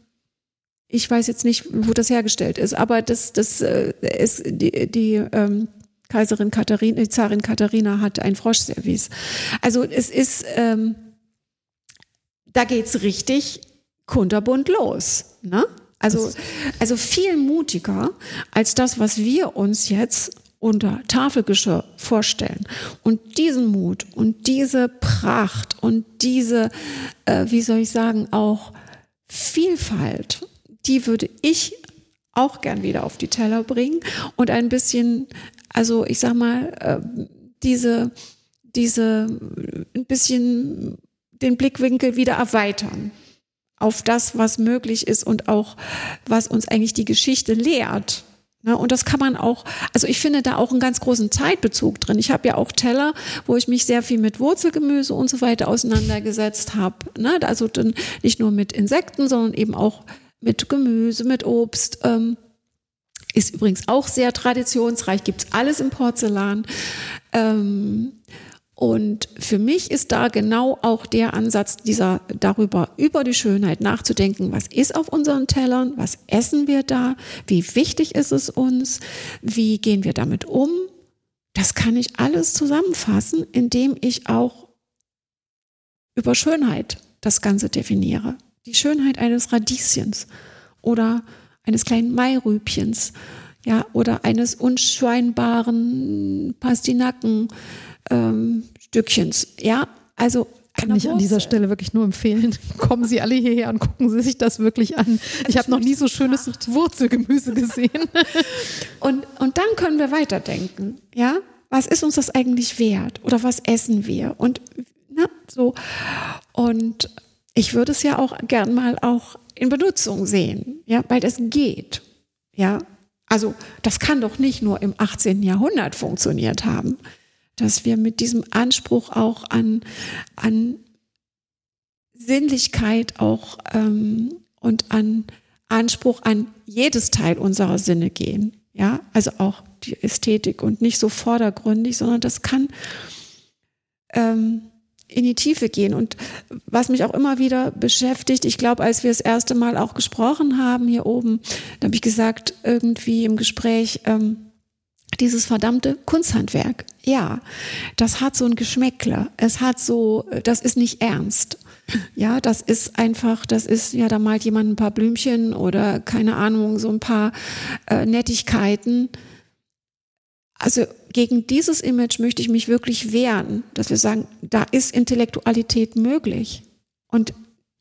ich weiß jetzt nicht, wo das hergestellt ist, aber das, das äh, ist die, die ähm, Kaiserin Katharina, die Zarin Katharina hat ein Froschservice. Also es ist, ähm, da geht's richtig kunterbunt los. Ne? Also, also viel mutiger als das, was wir uns jetzt unter Tafelgeschirr vorstellen. Und diesen Mut und diese Pracht und diese, äh, wie soll ich sagen, auch Vielfalt die würde ich auch gern wieder auf die Teller bringen und ein bisschen, also ich sag mal, äh, diese, diese, ein bisschen den Blickwinkel wieder erweitern auf das, was möglich ist und auch, was uns eigentlich die Geschichte lehrt. Ne, und das kann man auch, also ich finde da auch einen ganz großen Zeitbezug drin. Ich habe ja auch Teller, wo ich mich sehr viel mit Wurzelgemüse und so weiter auseinandergesetzt habe. Ne, also nicht nur mit Insekten, sondern eben auch mit Gemüse, mit Obst. Ähm, ist übrigens auch sehr traditionsreich, gibt's alles im Porzellan. Ähm, und für mich ist da genau auch der Ansatz, dieser darüber, über die Schönheit nachzudenken. Was ist auf unseren Tellern? Was essen wir da? Wie wichtig ist es uns? Wie gehen wir damit um? Das kann ich alles zusammenfassen, indem ich auch über Schönheit das Ganze definiere die Schönheit eines Radieschens oder eines kleinen Mairübchens, ja, oder eines unscheinbaren Pastinaken ähm, Stückchens, ja, also kann ich an dieser Stelle wirklich nur empfehlen. Kommen Sie alle hierher und gucken Sie sich das wirklich an. Ich habe noch nie so schönes Wurzelgemüse gesehen. Und, und dann können wir weiterdenken. Ja, was ist uns das eigentlich wert? Oder was essen wir? Und na, so. Und ich würde es ja auch gern mal auch in Benutzung sehen, ja, weil das geht. Ja, also das kann doch nicht nur im 18. Jahrhundert funktioniert haben, dass wir mit diesem Anspruch auch an, an Sinnlichkeit auch ähm, und an Anspruch an jedes Teil unserer Sinne gehen. Ja, also auch die Ästhetik und nicht so vordergründig, sondern das kann ähm, in die Tiefe gehen. Und was mich auch immer wieder beschäftigt, ich glaube, als wir das erste Mal auch gesprochen haben hier oben, da habe ich gesagt, irgendwie im Gespräch, ähm, dieses verdammte Kunsthandwerk, ja, das hat so ein Geschmäckler. Es hat so, das ist nicht ernst. Ja, das ist einfach, das ist, ja, da malt jemand ein paar Blümchen oder keine Ahnung, so ein paar äh, Nettigkeiten. Also gegen dieses Image möchte ich mich wirklich wehren, dass wir sagen, da ist Intellektualität möglich. Und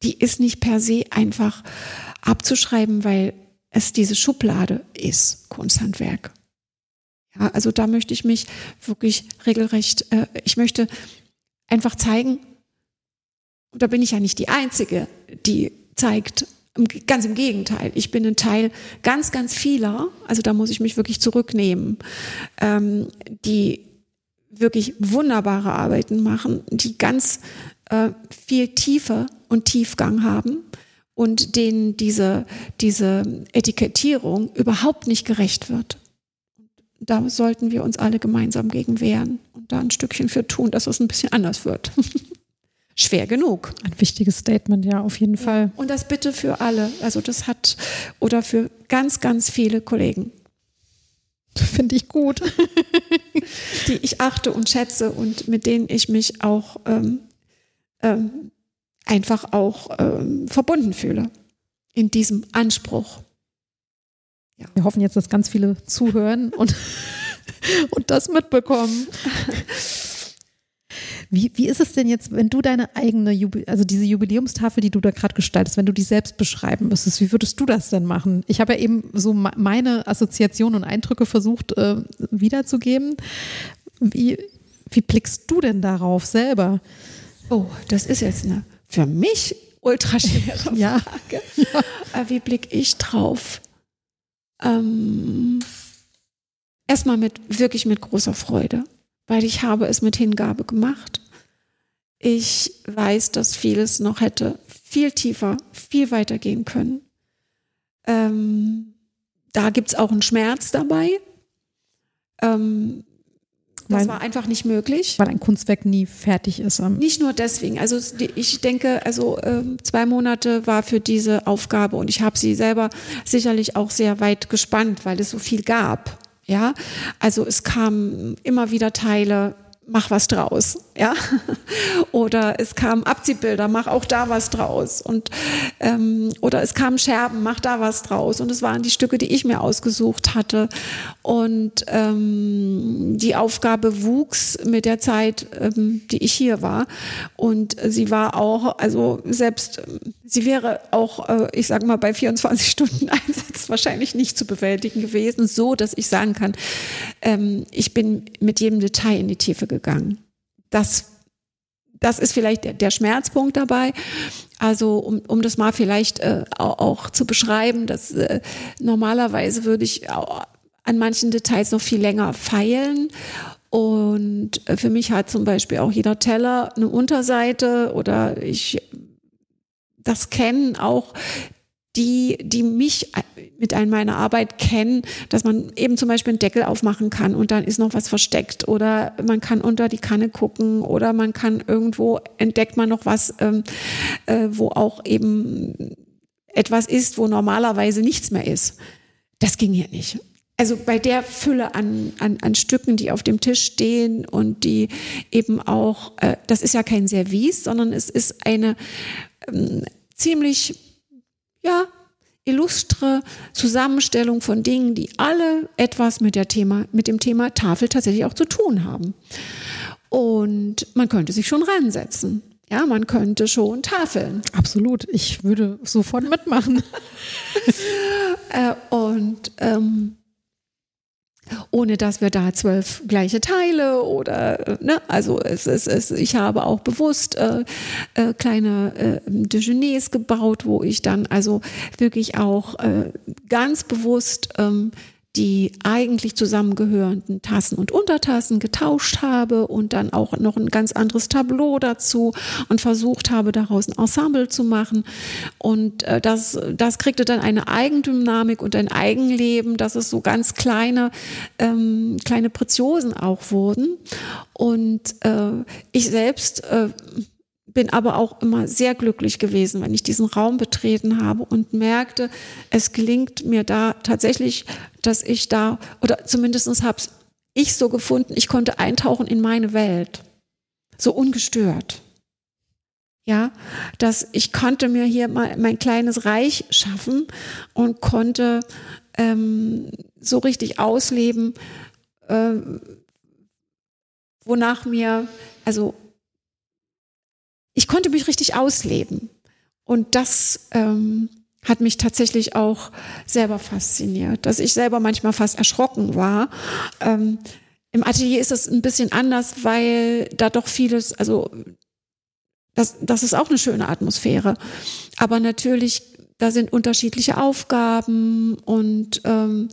die ist nicht per se einfach abzuschreiben, weil es diese Schublade ist, Kunsthandwerk. Ja, also da möchte ich mich wirklich regelrecht, äh, ich möchte einfach zeigen, und da bin ich ja nicht die Einzige, die zeigt, Ganz im Gegenteil, ich bin ein Teil ganz, ganz vieler, also da muss ich mich wirklich zurücknehmen, ähm, die wirklich wunderbare Arbeiten machen, die ganz äh, viel Tiefe und Tiefgang haben und denen diese, diese Etikettierung überhaupt nicht gerecht wird. Da sollten wir uns alle gemeinsam gegen wehren und da ein Stückchen für tun, dass es ein bisschen anders wird. schwer genug. Ein wichtiges Statement, ja, auf jeden Fall. Und das bitte für alle. Also das hat oder für ganz, ganz viele Kollegen. Finde ich gut. die ich achte und schätze und mit denen ich mich auch ähm, ähm, einfach auch ähm, verbunden fühle in diesem Anspruch. Ja. Wir hoffen jetzt, dass ganz viele zuhören und, und das mitbekommen. Wie, wie ist es denn jetzt, wenn du deine eigene, Jubi also diese Jubiläumstafel, die du da gerade gestaltest, wenn du die selbst beschreiben müsstest, wie würdest du das denn machen? Ich habe ja eben so meine Assoziationen und Eindrücke versucht äh, wiederzugeben. Wie, wie blickst du denn darauf selber? Oh, das ist jetzt eine für mich ultra schwere ja. Frage. Ja. Äh, wie blicke ich drauf? Ähm, erstmal mit wirklich mit großer Freude, weil ich habe es mit Hingabe gemacht. Ich weiß, dass vieles noch hätte viel tiefer, viel weiter gehen können. Ähm, da gibt es auch einen Schmerz dabei. Ähm, das Weil- war einfach nicht möglich. Weil ein Kunstwerk nie fertig ist. am- Nicht nur deswegen. Also ich denke, also ähm, zwei Monate war für diese Aufgabe und ich habe sie selber sicherlich auch sehr weit gespannt, weil es so viel gab. Ja, also es kamen immer wieder Teile. Mach was draus, ja. Oder es kamen Abziehbilder, mach auch da was draus. Und ähm, oder es kamen Scherben, mach da was draus. Und es waren die Stücke, die ich mir ausgesucht hatte. Und ähm, die Aufgabe wuchs mit der Zeit, ähm, die ich hier war. Und sie war auch, also selbst, ähm, sie wäre auch, äh, ich sage mal, bei 24 Stunden Einsatz wahrscheinlich nicht zu bewältigen gewesen, so dass ich sagen kann, ähm, ich bin mit jedem Detail in die Tiefe gegangen. Das das ist vielleicht der, der Schmerzpunkt dabei. Also um, um das mal vielleicht äh, auch, zu beschreiben, dass äh, normalerweise würde ich an manchen Details noch viel länger feilen. Und äh, für mich hat zum Beispiel auch jeder Teller eine Unterseite oder ich das kennen auch die, die mich mit ein- meiner Arbeit kennen, dass man eben zum Beispiel einen Deckel aufmachen kann und dann ist noch was versteckt oder man kann unter die Kanne gucken oder man kann irgendwo entdeckt man noch was, ähm, äh, wo auch eben etwas ist, wo normalerweise nichts mehr ist. Das ging hier nicht. Also bei der Fülle an, an, an Stücken, die auf dem Tisch stehen und die eben auch, äh, das ist ja kein Service, sondern es ist eine ähm, ziemlich ja, illustre Zusammenstellung von Dingen, die alle etwas mit, der Thema, mit dem Thema Tafel tatsächlich auch zu tun haben. Und man könnte sich schon ransetzen. Ja, man könnte schon tafeln. Absolut. Ich würde sofort mitmachen. Äh, und ähm, ohne dass wir da zwölf gleiche Teile oder äh, ne, also es ist es, ich habe auch bewusst äh, äh, kleine äh, Dejeuners gebaut, wo ich dann also wirklich auch äh, ganz bewusst ähm, die eigentlich zusammengehörenden Tassen und Untertassen getauscht habe und dann auch noch ein ganz anderes Tableau dazu und versucht habe, daraus ein Ensemble zu machen. Und äh, das, das kriegte dann eine Eigendynamik und ein Eigenleben, dass es so ganz kleine, ähm, kleine Preziosen auch wurden. Und äh, ich selbst äh, bin aber auch immer sehr glücklich gewesen, wenn ich diesen Raum betreten habe und merkte, es gelingt mir da tatsächlich, dass ich da, oder zumindest habe ich so gefunden, ich konnte eintauchen in meine Welt, so ungestört. Ja, dass ich konnte mir hier mal mein kleines Reich schaffen und konnte ähm, so richtig ausleben, äh, wonach mir, also ich konnte mich richtig ausleben. Und das ähm, hat mich tatsächlich auch selber fasziniert, dass ich selber manchmal fast erschrocken war. Ähm, Im Atelier ist es ein bisschen anders, weil da doch vieles, also das, das ist auch eine schöne Atmosphäre. Aber natürlich, da sind unterschiedliche Aufgaben und ähm,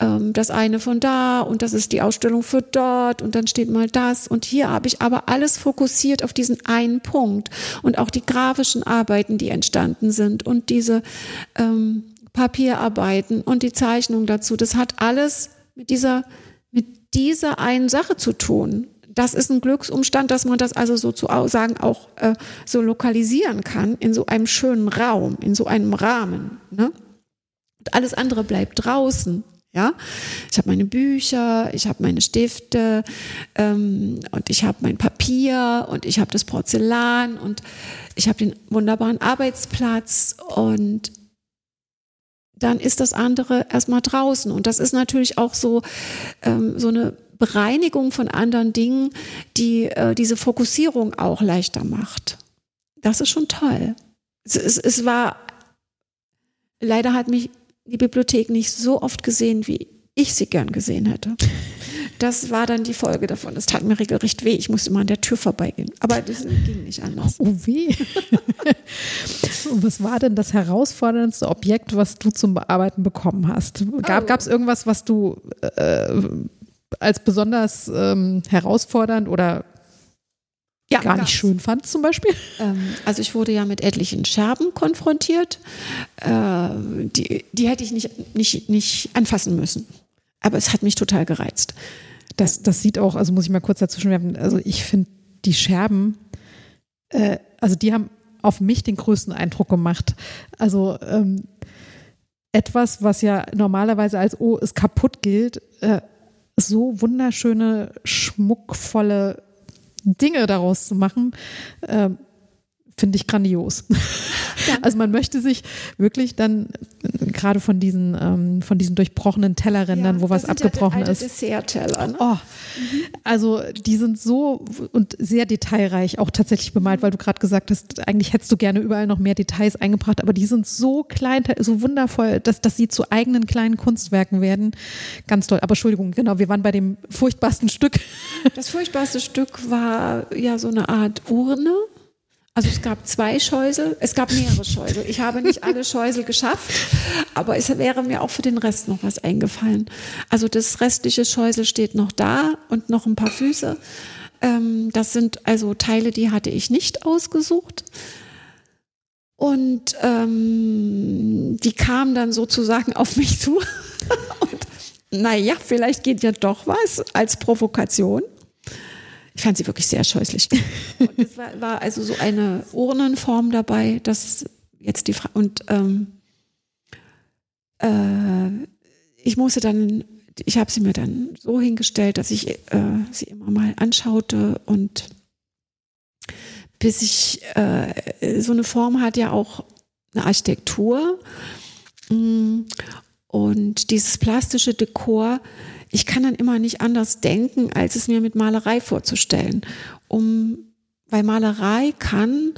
ähm, das eine von da und das ist die Ausstellung für dort und dann steht mal das und hier habe ich aber alles fokussiert auf diesen einen Punkt und auch die grafischen Arbeiten, die entstanden sind und diese ähm, Papierarbeiten und die Zeichnung dazu, das hat alles mit dieser mit dieser einen Sache zu tun. Das ist ein Glücksumstand, dass man das also sozusagen auch äh, so lokalisieren kann in so einem schönen Raum, in so einem Rahmen. Ne? Und alles andere bleibt draußen. Ja, ich habe meine Bücher, ich habe meine Stifte ähm, und ich habe mein Papier und ich habe das Porzellan und ich habe den wunderbaren Arbeitsplatz und dann ist das andere erstmal draußen. Und das ist natürlich auch so, ähm, so eine Bereinigung von anderen Dingen, die äh, diese Fokussierung auch leichter macht. Das ist schon toll. Es, es, es war, leider hat mich die Bibliothek nicht so oft gesehen, wie ich sie gern gesehen hätte. das war dann die Folge davon. Es tat mir regelrecht weh. Ich musste immer an der Tür vorbeigehen. Aber das ging nicht anders. Oh weh. Was war denn das herausforderndste Objekt, was du zum Bearbeiten bekommen hast? Gab es oh. irgendwas, was du äh, als besonders ähm, herausfordernd oder ja, gar nicht schön fand zum Beispiel? Ähm, also ich wurde ja mit etlichen Scherben konfrontiert. Äh, die, die hätte ich nicht, nicht, nicht anfassen müssen. Aber es hat mich total gereizt. Das, das sieht auch, also muss ich mal kurz dazwischen werfen, also ich finde die Scherben, äh, also die haben auf mich den größten Eindruck gemacht. Also ähm, etwas, was ja normalerweise als oh, ist kaputt gilt, äh, so wunderschöne, schmuckvolle Dinge daraus zu machen, äh, finde ich grandios. Also man möchte sich wirklich dann äh, gerade von diesen ähm, von diesen durchbrochenen Tellerrändern, ja, wo was abgebrochen ja ist. Dessertteller. Ne? Oh, mhm. also die sind so und sehr detailreich auch tatsächlich bemalt, weil du gerade gesagt hast, eigentlich hättest du gerne überall noch mehr Details eingebracht, aber die sind so klein, so wundervoll, dass dass sie zu eigenen kleinen Kunstwerken werden. Ganz toll. Aber Entschuldigung, genau, wir waren bei dem furchtbarsten Stück. Das furchtbarste Stück war ja so eine Art Urne also es gab zwei Scheusel, es gab mehrere Scheusel. Ich habe nicht alle Scheusel geschafft, aber es wäre mir auch für den Rest noch was eingefallen. Also das restliche Scheusel steht noch da und noch ein paar Füße. Ähm, das sind also Teile, die hatte ich nicht ausgesucht. Und ähm, die kamen dann sozusagen auf mich zu. und naja, vielleicht geht ja doch was als Provokation. Ich fand sie wirklich sehr scheußlich. Und es war, war, also so eine Urnenform dabei, das jetzt die Frage. Und ähm, äh, ich musste dann, ich habe sie mir dann so hingestellt, dass ich äh, sie immer mal anschaute und bis ich, äh, so eine Form hat ja auch eine Architektur. Mm, und dieses plastische Dekor ich kann dann immer nicht anders denken, als es mir mit Malerei vorzustellen. Um, weil Malerei kann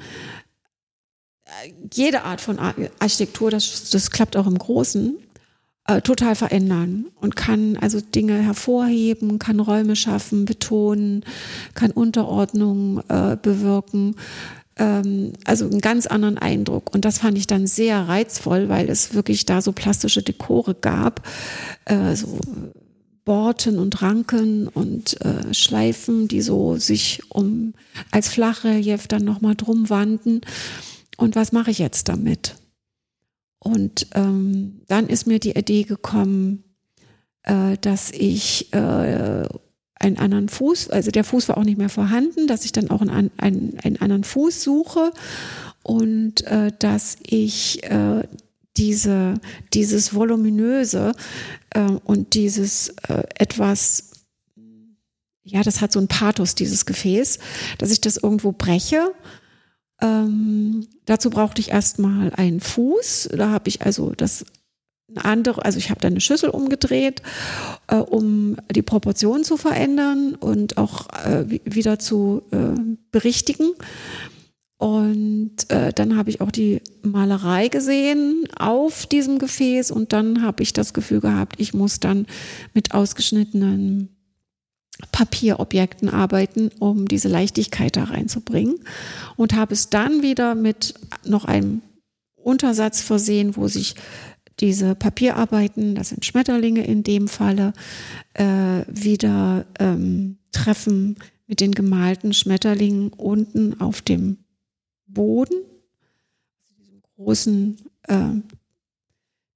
äh, jede Art von Architektur, das, das klappt auch im Großen, äh, total verändern und kann also Dinge hervorheben, kann Räume schaffen, betonen, kann Unterordnung äh, bewirken ähm, also einen ganz anderen Eindruck. Und das fand ich dann sehr reizvoll, weil es wirklich da so plastische Dekore gab, äh, so Borten und Ranken und äh, Schleifen, die so sich um als Flachrelief dann nochmal drum wanden. Und was mache ich jetzt damit? Und ähm, dann ist mir die Idee gekommen, äh, dass ich äh, einen anderen Fuß, also der Fuß war auch nicht mehr vorhanden, dass ich dann auch einen, einen, einen anderen Fuß suche und äh, dass ich äh, diese, dieses Voluminöse äh, und dieses äh, etwas, ja, das hat so ein Pathos, dieses Gefäß, dass ich das irgendwo breche. Ähm, dazu brauchte ich erstmal einen Fuß. Da habe ich also das eine andere, also ich habe da eine Schüssel umgedreht, äh, um die Proportion zu verändern und auch äh, wieder zu äh, berichtigen. Und äh, dann habe ich auch die Malerei gesehen auf diesem Gefäß und dann habe ich das Gefühl gehabt, ich muss dann mit ausgeschnittenen Papierobjekten arbeiten, um diese Leichtigkeit da reinzubringen. Und habe es dann wieder mit noch einem Untersatz versehen, wo sich diese Papierarbeiten, das sind Schmetterlinge in dem Falle, äh, wieder ähm, treffen mit den gemalten Schmetterlingen unten auf dem Boden, diesem großen, äh,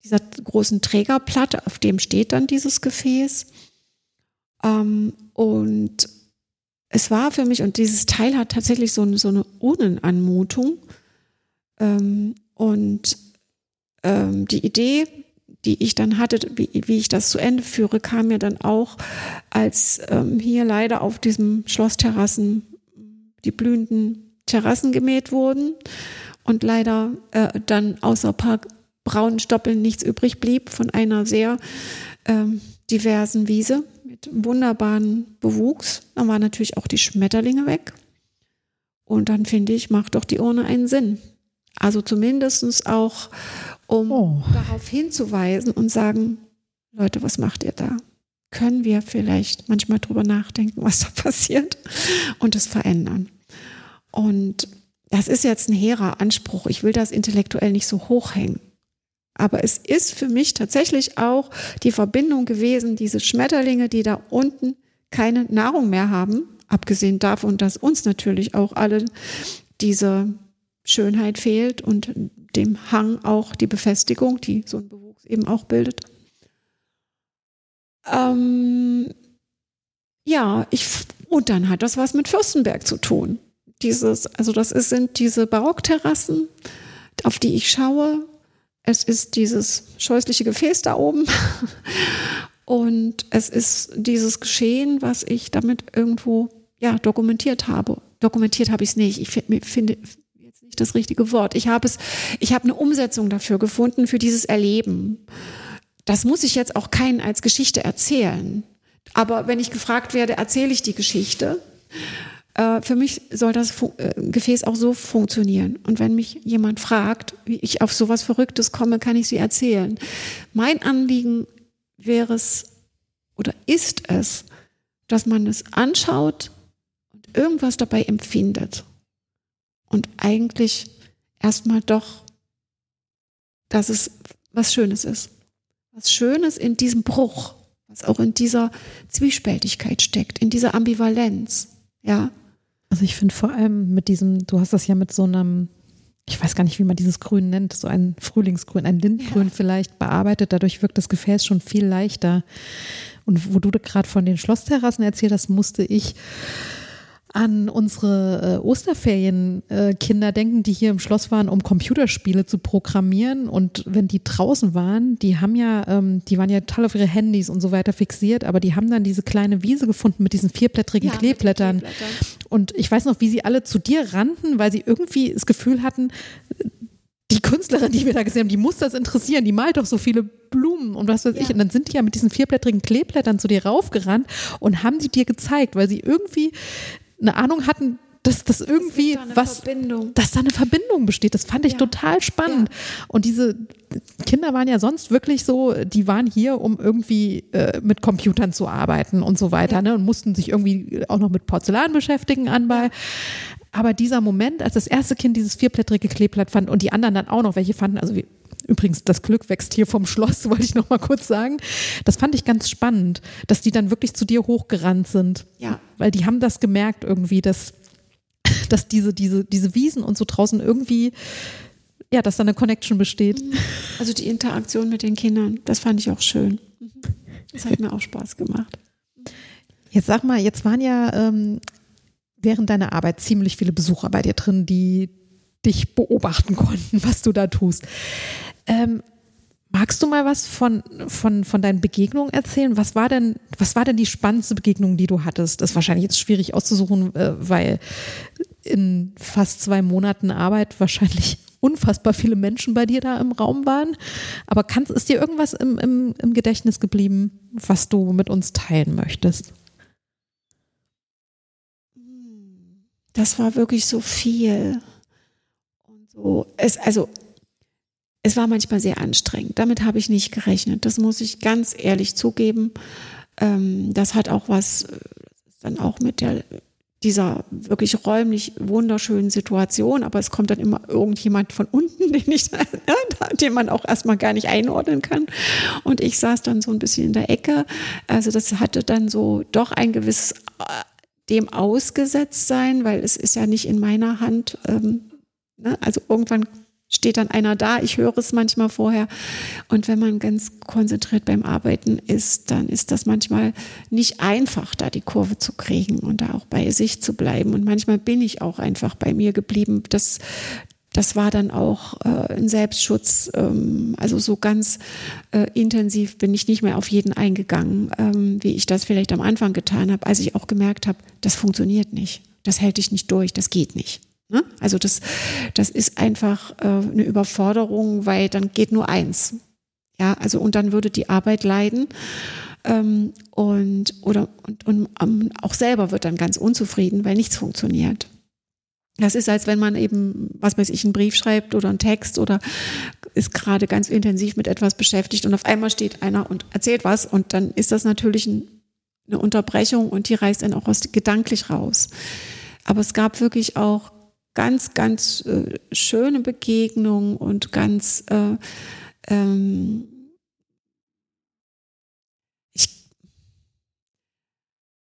dieser großen Trägerplatte, auf dem steht dann dieses Gefäß. Ähm, und es war für mich, und dieses Teil hat tatsächlich so eine, so eine Urnenanmutung. Ähm, und ähm, die Idee, die ich dann hatte, wie, wie, ich das zu Ende führe, kam mir dann auch, als ähm, hier leider auf diesem Schlossterrassen die blühenden Terrassen gemäht wurden und leider äh, dann außer ein paar braunen Stoppeln nichts übrig blieb von einer sehr ähm, diversen Wiese mit wunderbaren Bewuchs. Dann waren natürlich auch die Schmetterlinge weg. Und dann finde ich, macht doch die Urne einen Sinn. Also zumindest auch, um oh. darauf hinzuweisen und sagen, Leute, was macht ihr da? können wir vielleicht manchmal drüber nachdenken, was da passiert und es verändern. Und das ist jetzt ein hehrer Anspruch. Ich will das intellektuell nicht so hochhängen. Aber es ist für mich tatsächlich auch die Verbindung gewesen, diese Schmetterlinge, die da unten keine Nahrung mehr haben, abgesehen davon, dass uns natürlich auch alle diese Schönheit fehlt und dem Hang auch die Befestigung, die so ein Bewuchs eben auch bildet. Ähm, ja, ich, und dann hat das was mit Fürstenberg zu tun. Dieses, also das ist, sind diese Barockterrassen, auf die ich schaue. Es ist dieses scheußliche Gefäß da oben. Und es ist dieses Geschehen, was ich damit irgendwo ja, dokumentiert habe. Dokumentiert habe ich es nicht. Ich finde jetzt nicht das richtige Wort. Ich habe es, ich habe eine Umsetzung dafür gefunden, für dieses Erleben. Das muss ich jetzt auch keinen als Geschichte erzählen. Aber wenn ich gefragt werde, erzähle ich die Geschichte. Äh, für mich soll das äh, Gefäß auch so funktionieren. Und wenn mich jemand fragt, wie ich auf sowas Verrücktes komme, kann ich sie erzählen. Mein Anliegen wäre es oder ist es, dass man es anschaut und irgendwas dabei empfindet. Und eigentlich erstmal doch, dass es was Schönes ist was Schönes in diesem Bruch, was auch in dieser Zwiespältigkeit steckt, in dieser Ambivalenz. Ja. Also ich finde vor allem mit diesem, du hast das ja mit so einem, ich weiß gar nicht, wie man dieses Grün nennt, so ein Frühlingsgrün, ein Lindgrün ja. vielleicht bearbeitet. Dadurch wirkt das Gefäß schon viel leichter. Und wo du gerade von den Schlossterrassen erzählt hast, musste ich an unsere äh, Osterferienkinder äh, denken, die hier im Schloss waren, um Computerspiele zu programmieren. Und wenn die draußen waren, die haben ja, ähm, die waren ja total auf ihre Handys und so weiter fixiert, aber die haben dann diese kleine Wiese gefunden mit diesen vierblättrigen ja, Kleeblättern. Und ich weiß noch, wie sie alle zu dir rannten, weil sie irgendwie das Gefühl hatten, die Künstlerin, die wir da gesehen haben, die muss das interessieren, die malt doch so viele Blumen und was weiß ja. ich. Und dann sind die ja mit diesen vierblättrigen Kleeblättern zu dir raufgerannt und haben die dir gezeigt, weil sie irgendwie eine Ahnung hatten, dass das irgendwie da was, Verbindung. dass da eine Verbindung besteht. Das fand ich ja. total spannend. Ja. Und diese Kinder waren ja sonst wirklich so, die waren hier, um irgendwie äh, mit Computern zu arbeiten und so weiter, ja. ne? Und mussten sich irgendwie auch noch mit Porzellan beschäftigen anbei. Aber dieser Moment, als das erste Kind dieses vierblättrige Kleeblatt fand und die anderen dann auch noch welche fanden, also wie, Übrigens, das Glück wächst hier vom Schloss, wollte ich noch mal kurz sagen. Das fand ich ganz spannend, dass die dann wirklich zu dir hochgerannt sind. Ja. Weil die haben das gemerkt irgendwie, dass, dass diese, diese, diese Wiesen und so draußen irgendwie, ja, dass da eine Connection besteht. Mhm. Also die Interaktion mit den Kindern, das fand ich auch schön. Mhm. Das hat mir auch Spaß gemacht. Jetzt sag mal, jetzt waren ja ähm, während deiner Arbeit ziemlich viele Besucher bei dir drin, die dich beobachten konnten, was du da tust. Ähm, magst du mal was von, von, von deinen Begegnungen erzählen? Was war denn, was war denn die spannendste Begegnung, die du hattest? Das ist wahrscheinlich jetzt schwierig auszusuchen, äh, weil in fast zwei Monaten Arbeit wahrscheinlich unfassbar viele Menschen bei dir da im Raum waren. Aber kannst, ist dir irgendwas im, im, im Gedächtnis geblieben, was du mit uns teilen möchtest? Das war wirklich so viel. Und so, es, also es war manchmal sehr anstrengend. Damit habe ich nicht gerechnet. Das muss ich ganz ehrlich zugeben. Ähm, das hat auch was dann auch mit der dieser wirklich räumlich wunderschönen Situation, aber es kommt dann immer irgendjemand von unten, den ich, den man auch erstmal gar nicht einordnen kann. Und ich saß dann so ein bisschen in der Ecke. Also das hatte dann so doch ein gewisses äh, dem ausgesetzt sein, weil es ist ja nicht in meiner Hand. Ähm, ne? Also irgendwann steht dann einer da, ich höre es manchmal vorher. Und wenn man ganz konzentriert beim Arbeiten ist, dann ist das manchmal nicht einfach, da die Kurve zu kriegen und da auch bei sich zu bleiben. Und manchmal bin ich auch einfach bei mir geblieben. Das, das war dann auch äh, ein Selbstschutz. Ähm, also so ganz äh, intensiv bin ich nicht mehr auf jeden eingegangen, ähm, wie ich das vielleicht am Anfang getan habe, als ich auch gemerkt habe, das funktioniert nicht. Das hält dich nicht durch, das geht nicht. Ne? Also das, das ist einfach äh, eine Überforderung, weil dann geht nur eins. Ja, also und dann würde die Arbeit leiden. Ähm, und oder und, und um, auch selber wird dann ganz unzufrieden, weil nichts funktioniert. Das ist, als wenn man eben, was weiß ich, einen Brief schreibt oder einen Text oder ist gerade ganz intensiv mit etwas beschäftigt und auf einmal steht einer und erzählt was und dann ist das natürlich ein, eine Unterbrechung und die reißt einen auch aus, gedanklich raus. Aber es gab wirklich auch ganz, ganz äh, schöne Begegnungen und ganz äh, ähm, ich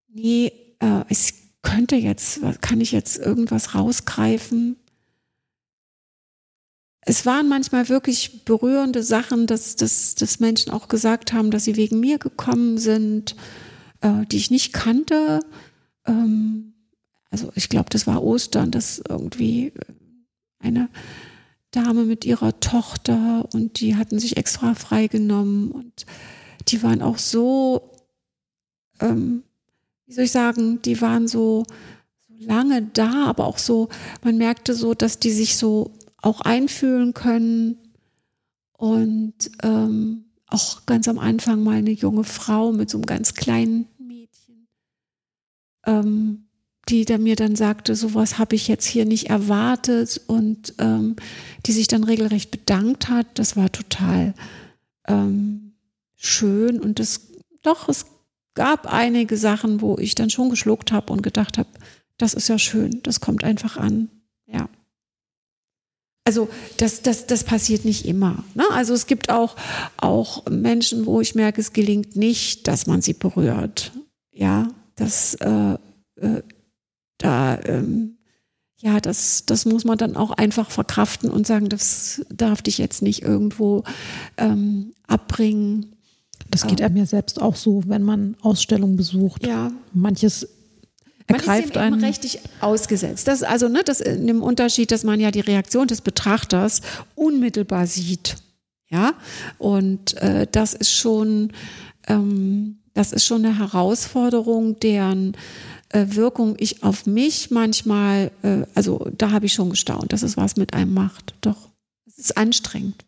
nee, äh, ich könnte jetzt, kann ich jetzt irgendwas rausgreifen? Es waren manchmal wirklich berührende Sachen, dass, dass, dass Menschen auch gesagt haben, dass sie wegen mir gekommen sind, äh, die ich nicht kannte. Ähm, also ich glaube, das war Ostern, dass irgendwie eine Dame mit ihrer Tochter und die hatten sich extra freigenommen und die waren auch so ähm, wie soll ich sagen, die waren so, so lange da, aber auch so, man merkte so, dass die sich so auch einfühlen können und ähm, auch ganz am Anfang mal eine junge Frau mit so einem ganz kleinen Mädchen, ähm, die der mir dann sagte, sowas habe ich jetzt hier nicht erwartet und ähm, die sich dann regelrecht bedankt hat. Das war total ähm, schön und das doch, es gab einige Sachen, wo ich dann schon geschluckt habe und gedacht habe, das ist ja schön, das kommt einfach an. Ja. Also das, das, das passiert nicht immer. Ne? Also es gibt auch, auch Menschen, wo ich merke, es gelingt nicht, dass man sie berührt. Ja, das äh, äh, da ähm, ja, das, das muss man dann auch einfach verkraften und sagen, das darf dich jetzt nicht irgendwo ähm, abbringen. Das geht einem ja selbst auch so, wenn man Ausstellungen besucht. Ja. Manches ergreift man ist einen. richtig ausgesetzt. Das also ne, das in dem Unterschied, dass man ja die Reaktion des Betrachters unmittelbar sieht. Ja, und äh, das ist schon, ähm, das ist schon eine Herausforderung, deren äh, Wirkung ich auf mich manchmal, äh, also da habe ich schon gestaunt, dass es was mit einem macht. Doch, es ist anstrengend.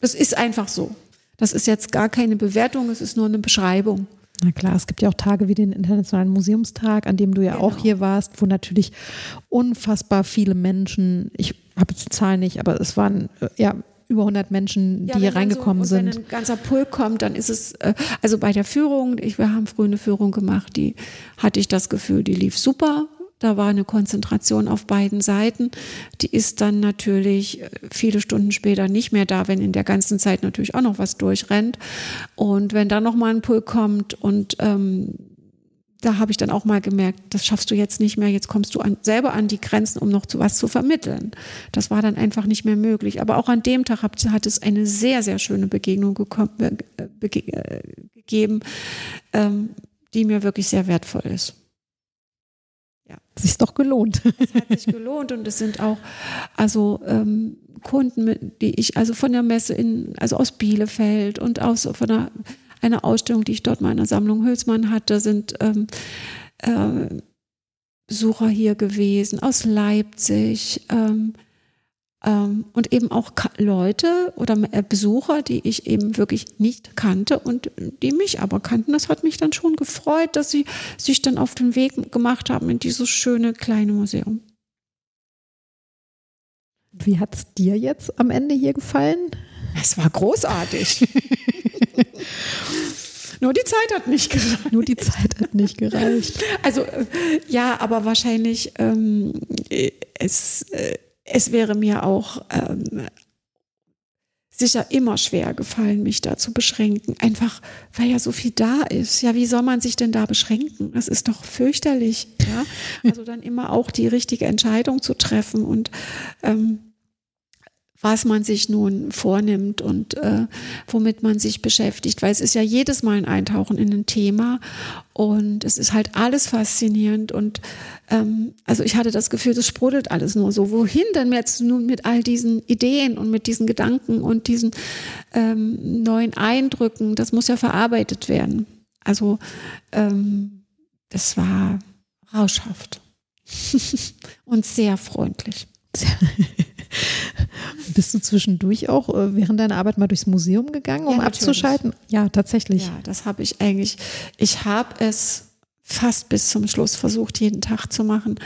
Es ist einfach so. Das ist jetzt gar keine Bewertung, es ist nur eine Beschreibung. Na klar, es gibt ja auch Tage wie den Internationalen Museumstag, an dem du ja Genau. auch hier warst, wo natürlich unfassbar viele Menschen, ich habe jetzt die Zahl nicht, aber es waren äh, ja über 100 Menschen, die hier reingekommen so, sind. Wenn ein ganzer Pulk kommt, dann ist es, äh, also bei der Führung, ich, wir haben früh eine Führung gemacht, die hatte ich das Gefühl, die lief super. Da war eine Konzentration auf beiden Seiten. Die ist dann natürlich äh, viele Stunden später nicht mehr da, wenn in der ganzen Zeit natürlich auch noch was durchrennt. Und wenn dann noch mal ein Pulk kommt und ähm, da habe ich dann auch mal gemerkt, das schaffst du jetzt nicht mehr, jetzt kommst du an, selber an die Grenzen, um noch zu was zu vermitteln. Das war dann einfach nicht mehr möglich. Aber auch an dem Tag hat, hat es eine sehr, sehr schöne Begegnung gekommen, äh, bege äh, gegeben, ähm, die mir wirklich sehr wertvoll ist. Sich doch gelohnt. Es hat sich gelohnt und es sind auch also ähm, Kunden, die ich also von der Messe in, also aus Bielefeld und aus von einer, einer Ausstellung, die ich dort mal in der Sammlung Hülsmann hatte, sind ähm, äh, Besucher hier gewesen aus Leipzig ähm, ähm, und eben auch Ka Leute oder äh, Besucher, die ich eben wirklich nicht kannte und die mich aber kannten. Das hat mich dann schon gefreut, dass sie sich dann auf den Weg gemacht haben in dieses schöne kleine Museum. Wie hat es dir jetzt am Ende hier gefallen? Es war großartig. Nur die Zeit hat nicht gereicht. Nur die Zeit hat nicht gereicht. Also äh, ja, aber wahrscheinlich ähm, äh, es, äh, es wäre mir auch ähm, sicher immer schwer gefallen, mich da zu beschränken. Einfach, weil ja so viel da ist. Ja, wie soll man sich denn da beschränken? Das ist doch fürchterlich. Ja, also dann immer auch die richtige Entscheidung zu treffen und ähm, was man sich nun vornimmt und äh, womit man sich beschäftigt, weil es ist ja jedes Mal ein Eintauchen in ein Thema und es ist halt alles faszinierend und ähm, also ich hatte das Gefühl, das sprudelt alles nur so. Wohin denn jetzt nun mit all diesen Ideen und mit diesen Gedanken und diesen ähm, neuen Eindrücken? Das muss ja verarbeitet werden. Also ähm, das war rauschhaft und sehr freundlich. Bist du zwischendurch auch äh, während deiner Arbeit mal durchs Museum gegangen, um Ja, abzuschalten? Ja, tatsächlich. Ja, das habe ich eigentlich. Ich habe es fast bis zum Schluss versucht, jeden Tag zu machen.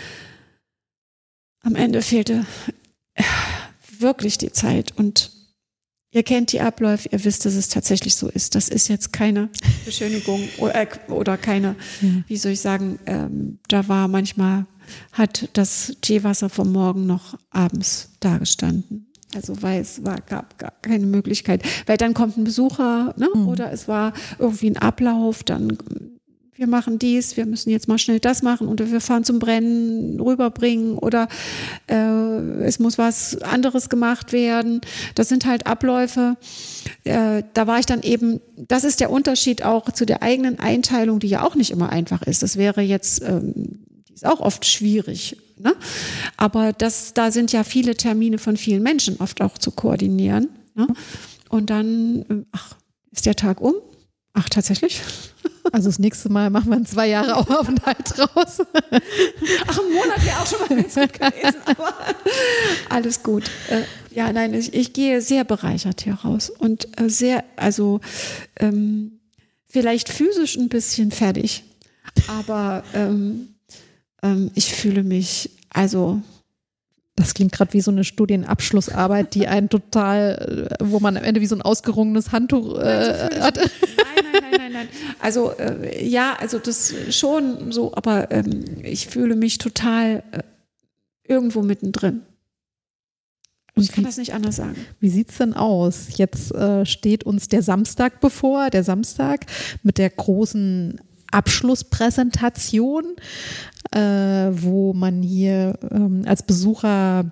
am Ende fehlte wirklich die Zeit und Ihr kennt die Abläufe, ihr wisst, dass es tatsächlich so ist. Das ist jetzt keine Beschönigung oder, oder keine, wie soll ich sagen, ähm, da war manchmal, hat das Teewasser vom Morgen noch abends dagestanden. Also weil es war, gab gar keine Möglichkeit. Weil dann kommt ein Besucher, ne? Mhm. oder es war irgendwie ein Ablauf, dann wir machen dies, wir müssen jetzt mal schnell das machen oder wir fahren zum Brennen rüberbringen oder äh, es muss was anderes gemacht werden. Das sind halt Abläufe. Äh, da war ich dann eben, das ist der Unterschied auch zu der eigenen Einteilung, die ja auch nicht immer einfach ist. Das wäre jetzt, ähm, ist auch oft schwierig. Ne? Aber das, da sind ja viele Termine von vielen Menschen oft auch zu koordinieren. Ne? Und dann, äh, ach, ist der Tag um? Ach, tatsächlich? Also das nächste Mal machen wir einen zwei Jahre Aufenthalt raus. Ach, ein Monat wäre auch schon mal ganz gut gewesen, aber alles gut. Äh, ja, nein, ich, ich, gehe sehr bereichert hier raus und äh, sehr, also ähm, vielleicht physisch ein bisschen fertig, aber ähm, ähm, ich fühle mich, also das klingt gerade wie so eine Studienabschlussarbeit, die einen total, äh, wo man am Ende wie so ein ausgerungenes Handtuch äh, hat. Nein, nein, nein, nein, nein. Also äh, ja, also das schon so, aber ähm, ich fühle mich total äh, irgendwo mittendrin. Und ich kann wie, das nicht anders sagen. Wie sieht es denn aus? Jetzt äh, steht uns der Samstag bevor, der Samstag mit der großen Abschlusspräsentation, äh, wo man hier ähm, als Besucher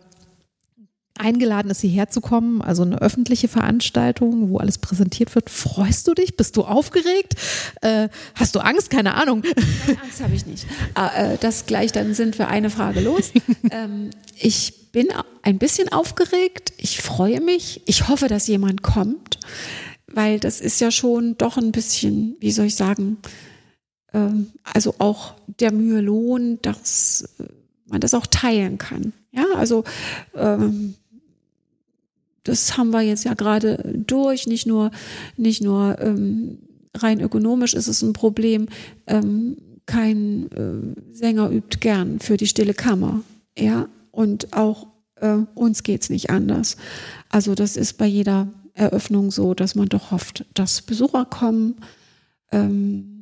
eingeladen ist, hierher zu kommen, also eine öffentliche Veranstaltung, wo alles präsentiert wird. Freust du dich? Bist du aufgeregt? Äh, hast du Angst? Keine Ahnung. Keine Angst habe ich nicht. Ah, äh, das gleich, dann sind wir eine Frage los. ähm, ich bin ein bisschen aufgeregt. Ich freue mich. Ich hoffe, dass jemand kommt, weil das ist ja schon doch ein bisschen, wie soll ich sagen, ähm, also auch der Mühe lohnt, dass man das auch teilen kann. Ja, also ähm, das haben wir jetzt ja gerade durch. Nicht nur, nicht nur ähm, rein ökonomisch ist es ein Problem. Kein äh, Sänger übt gern für die stille Kammer. Ja, und auch äh, uns geht's nicht anders. Also das ist bei jeder Eröffnung so, dass man doch hofft, dass Besucher kommen. Ähm,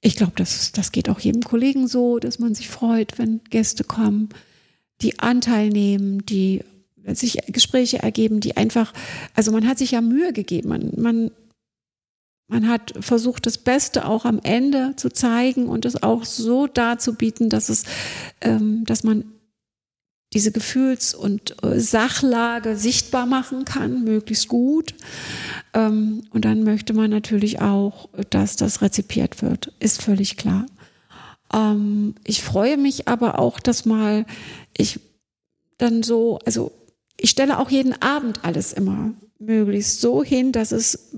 ich glaube, das, das geht auch jedem Kollegen so, dass man sich freut, wenn Gäste kommen, die Anteil nehmen, die sich Gespräche ergeben, die einfach, also man hat sich ja Mühe gegeben, man, man, man hat versucht, das Beste auch am Ende zu zeigen und es auch so darzubieten, dass es, ähm, dass man diese Gefühls- und äh, Sachlage sichtbar machen kann, möglichst gut. Ähm, und dann möchte man natürlich auch, dass das rezipiert wird, ist völlig klar. Ähm, ich freue mich aber auch, dass mal ich dann so, also ich stelle auch jeden Abend alles immer möglichst so hin, dass es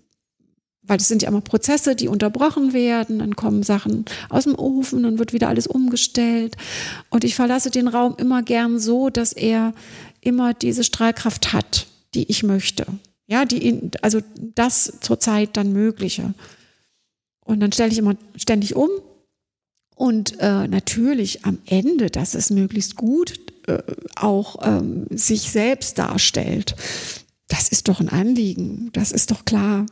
weil das sind ja immer Prozesse, die unterbrochen werden, dann kommen Sachen aus dem Ofen, dann wird wieder alles umgestellt. Und ich verlasse den Raum immer gern so, dass er immer diese Strahlkraft hat, die ich möchte. Ja, die, also das zurzeit dann Mögliche. Und dann stelle ich immer ständig um. Und äh, natürlich am Ende, dass es möglichst gut äh, auch ähm, sich selbst darstellt. Das ist doch ein Anliegen, das ist doch klar.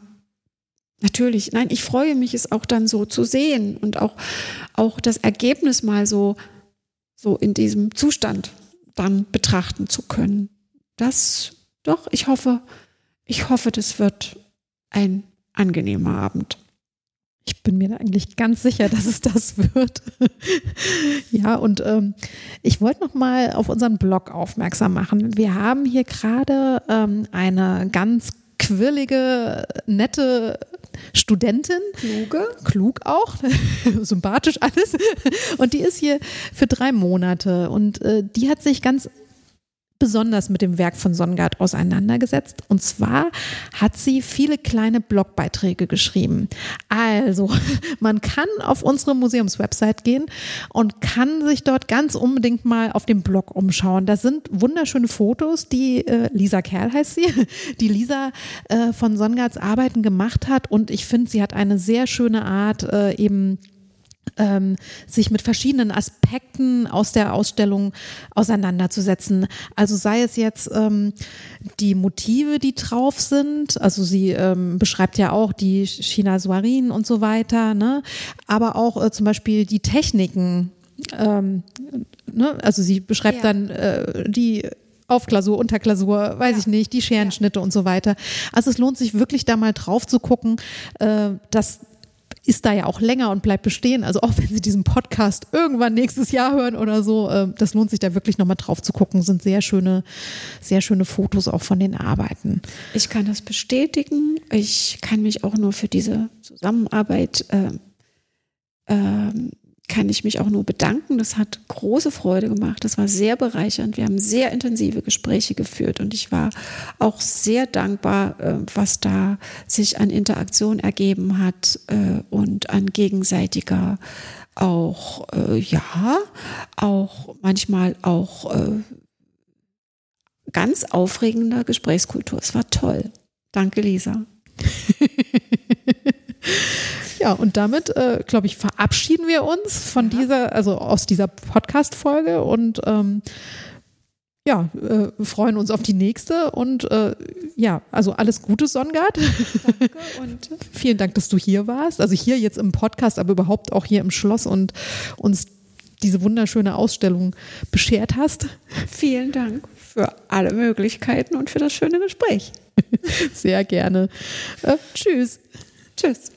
Natürlich, nein, ich freue mich, es auch dann so zu sehen und auch, auch das Ergebnis mal so, so in diesem Zustand dann betrachten zu können. Das, doch, ich hoffe, ich hoffe, das wird ein angenehmer Abend. Ich bin mir eigentlich ganz sicher, dass es das wird. ja, und ähm, ich wollte noch mal auf unseren Blog aufmerksam machen. Wir haben hier gerade ähm, eine ganz quirlige, nette Studentin. Kluge. Klug auch, sympathisch alles. Und die ist hier für drei Monate und äh, die hat sich ganz besonders mit dem Werk von Songard auseinandergesetzt. Und zwar hat sie viele kleine Blogbeiträge geschrieben. Also, man kann auf unsere Museumswebsite gehen und kann sich dort ganz unbedingt mal auf dem Blog umschauen. Da sind wunderschöne Fotos, die äh, Lisa Kerl heißt sie, die Lisa äh, von Songards Arbeiten gemacht hat. Und ich finde, sie hat eine sehr schöne Art, äh, eben ähm, sich mit verschiedenen Aspekten aus der Ausstellung auseinanderzusetzen. Also sei es jetzt ähm, die Motive, die drauf sind, also sie ähm, beschreibt ja auch die China-Soirien und so weiter, ne? aber auch äh, zum Beispiel die Techniken. Ähm, ne? Also sie beschreibt ja. dann äh, die Aufklausur, Unterklausur, weiß ja. ich nicht, die Scherenschnitte ja. und so weiter. Also es lohnt sich wirklich da mal drauf zu gucken, äh, dass ist da ja auch länger und bleibt bestehen. Also auch wenn Sie diesen Podcast irgendwann nächstes Jahr hören oder so, äh, das lohnt sich da wirklich nochmal drauf zu gucken. Sind sehr schöne, sehr schöne Fotos auch von den Arbeiten. Ich kann das bestätigen. Ich kann mich auch nur für diese Zusammenarbeit äh, äh, kann ich mich auch nur bedanken. Das hat große Freude gemacht. Das war sehr bereichernd. Wir haben sehr intensive Gespräche geführt und ich war auch sehr dankbar, äh, was da sich an Interaktion ergeben hat äh, und an gegenseitiger auch, äh, ja, auch manchmal auch ganz aufregender Gesprächskultur. Es war toll. Danke, Lisa. Ja, und damit, äh, glaube ich, verabschieden wir uns von ja. dieser, also aus dieser Podcast-Folge und ähm, ja, äh, freuen uns auf die nächste und äh, ja, also alles Gute, Songard. Danke und vielen Dank, dass du hier warst. Also hier jetzt im Podcast, aber überhaupt auch hier im Schloss und uns diese wunderschöne Ausstellung beschert hast. Vielen Dank für alle Möglichkeiten und für das schöne Gespräch. Sehr gerne. Äh, tschüss. Tschüss.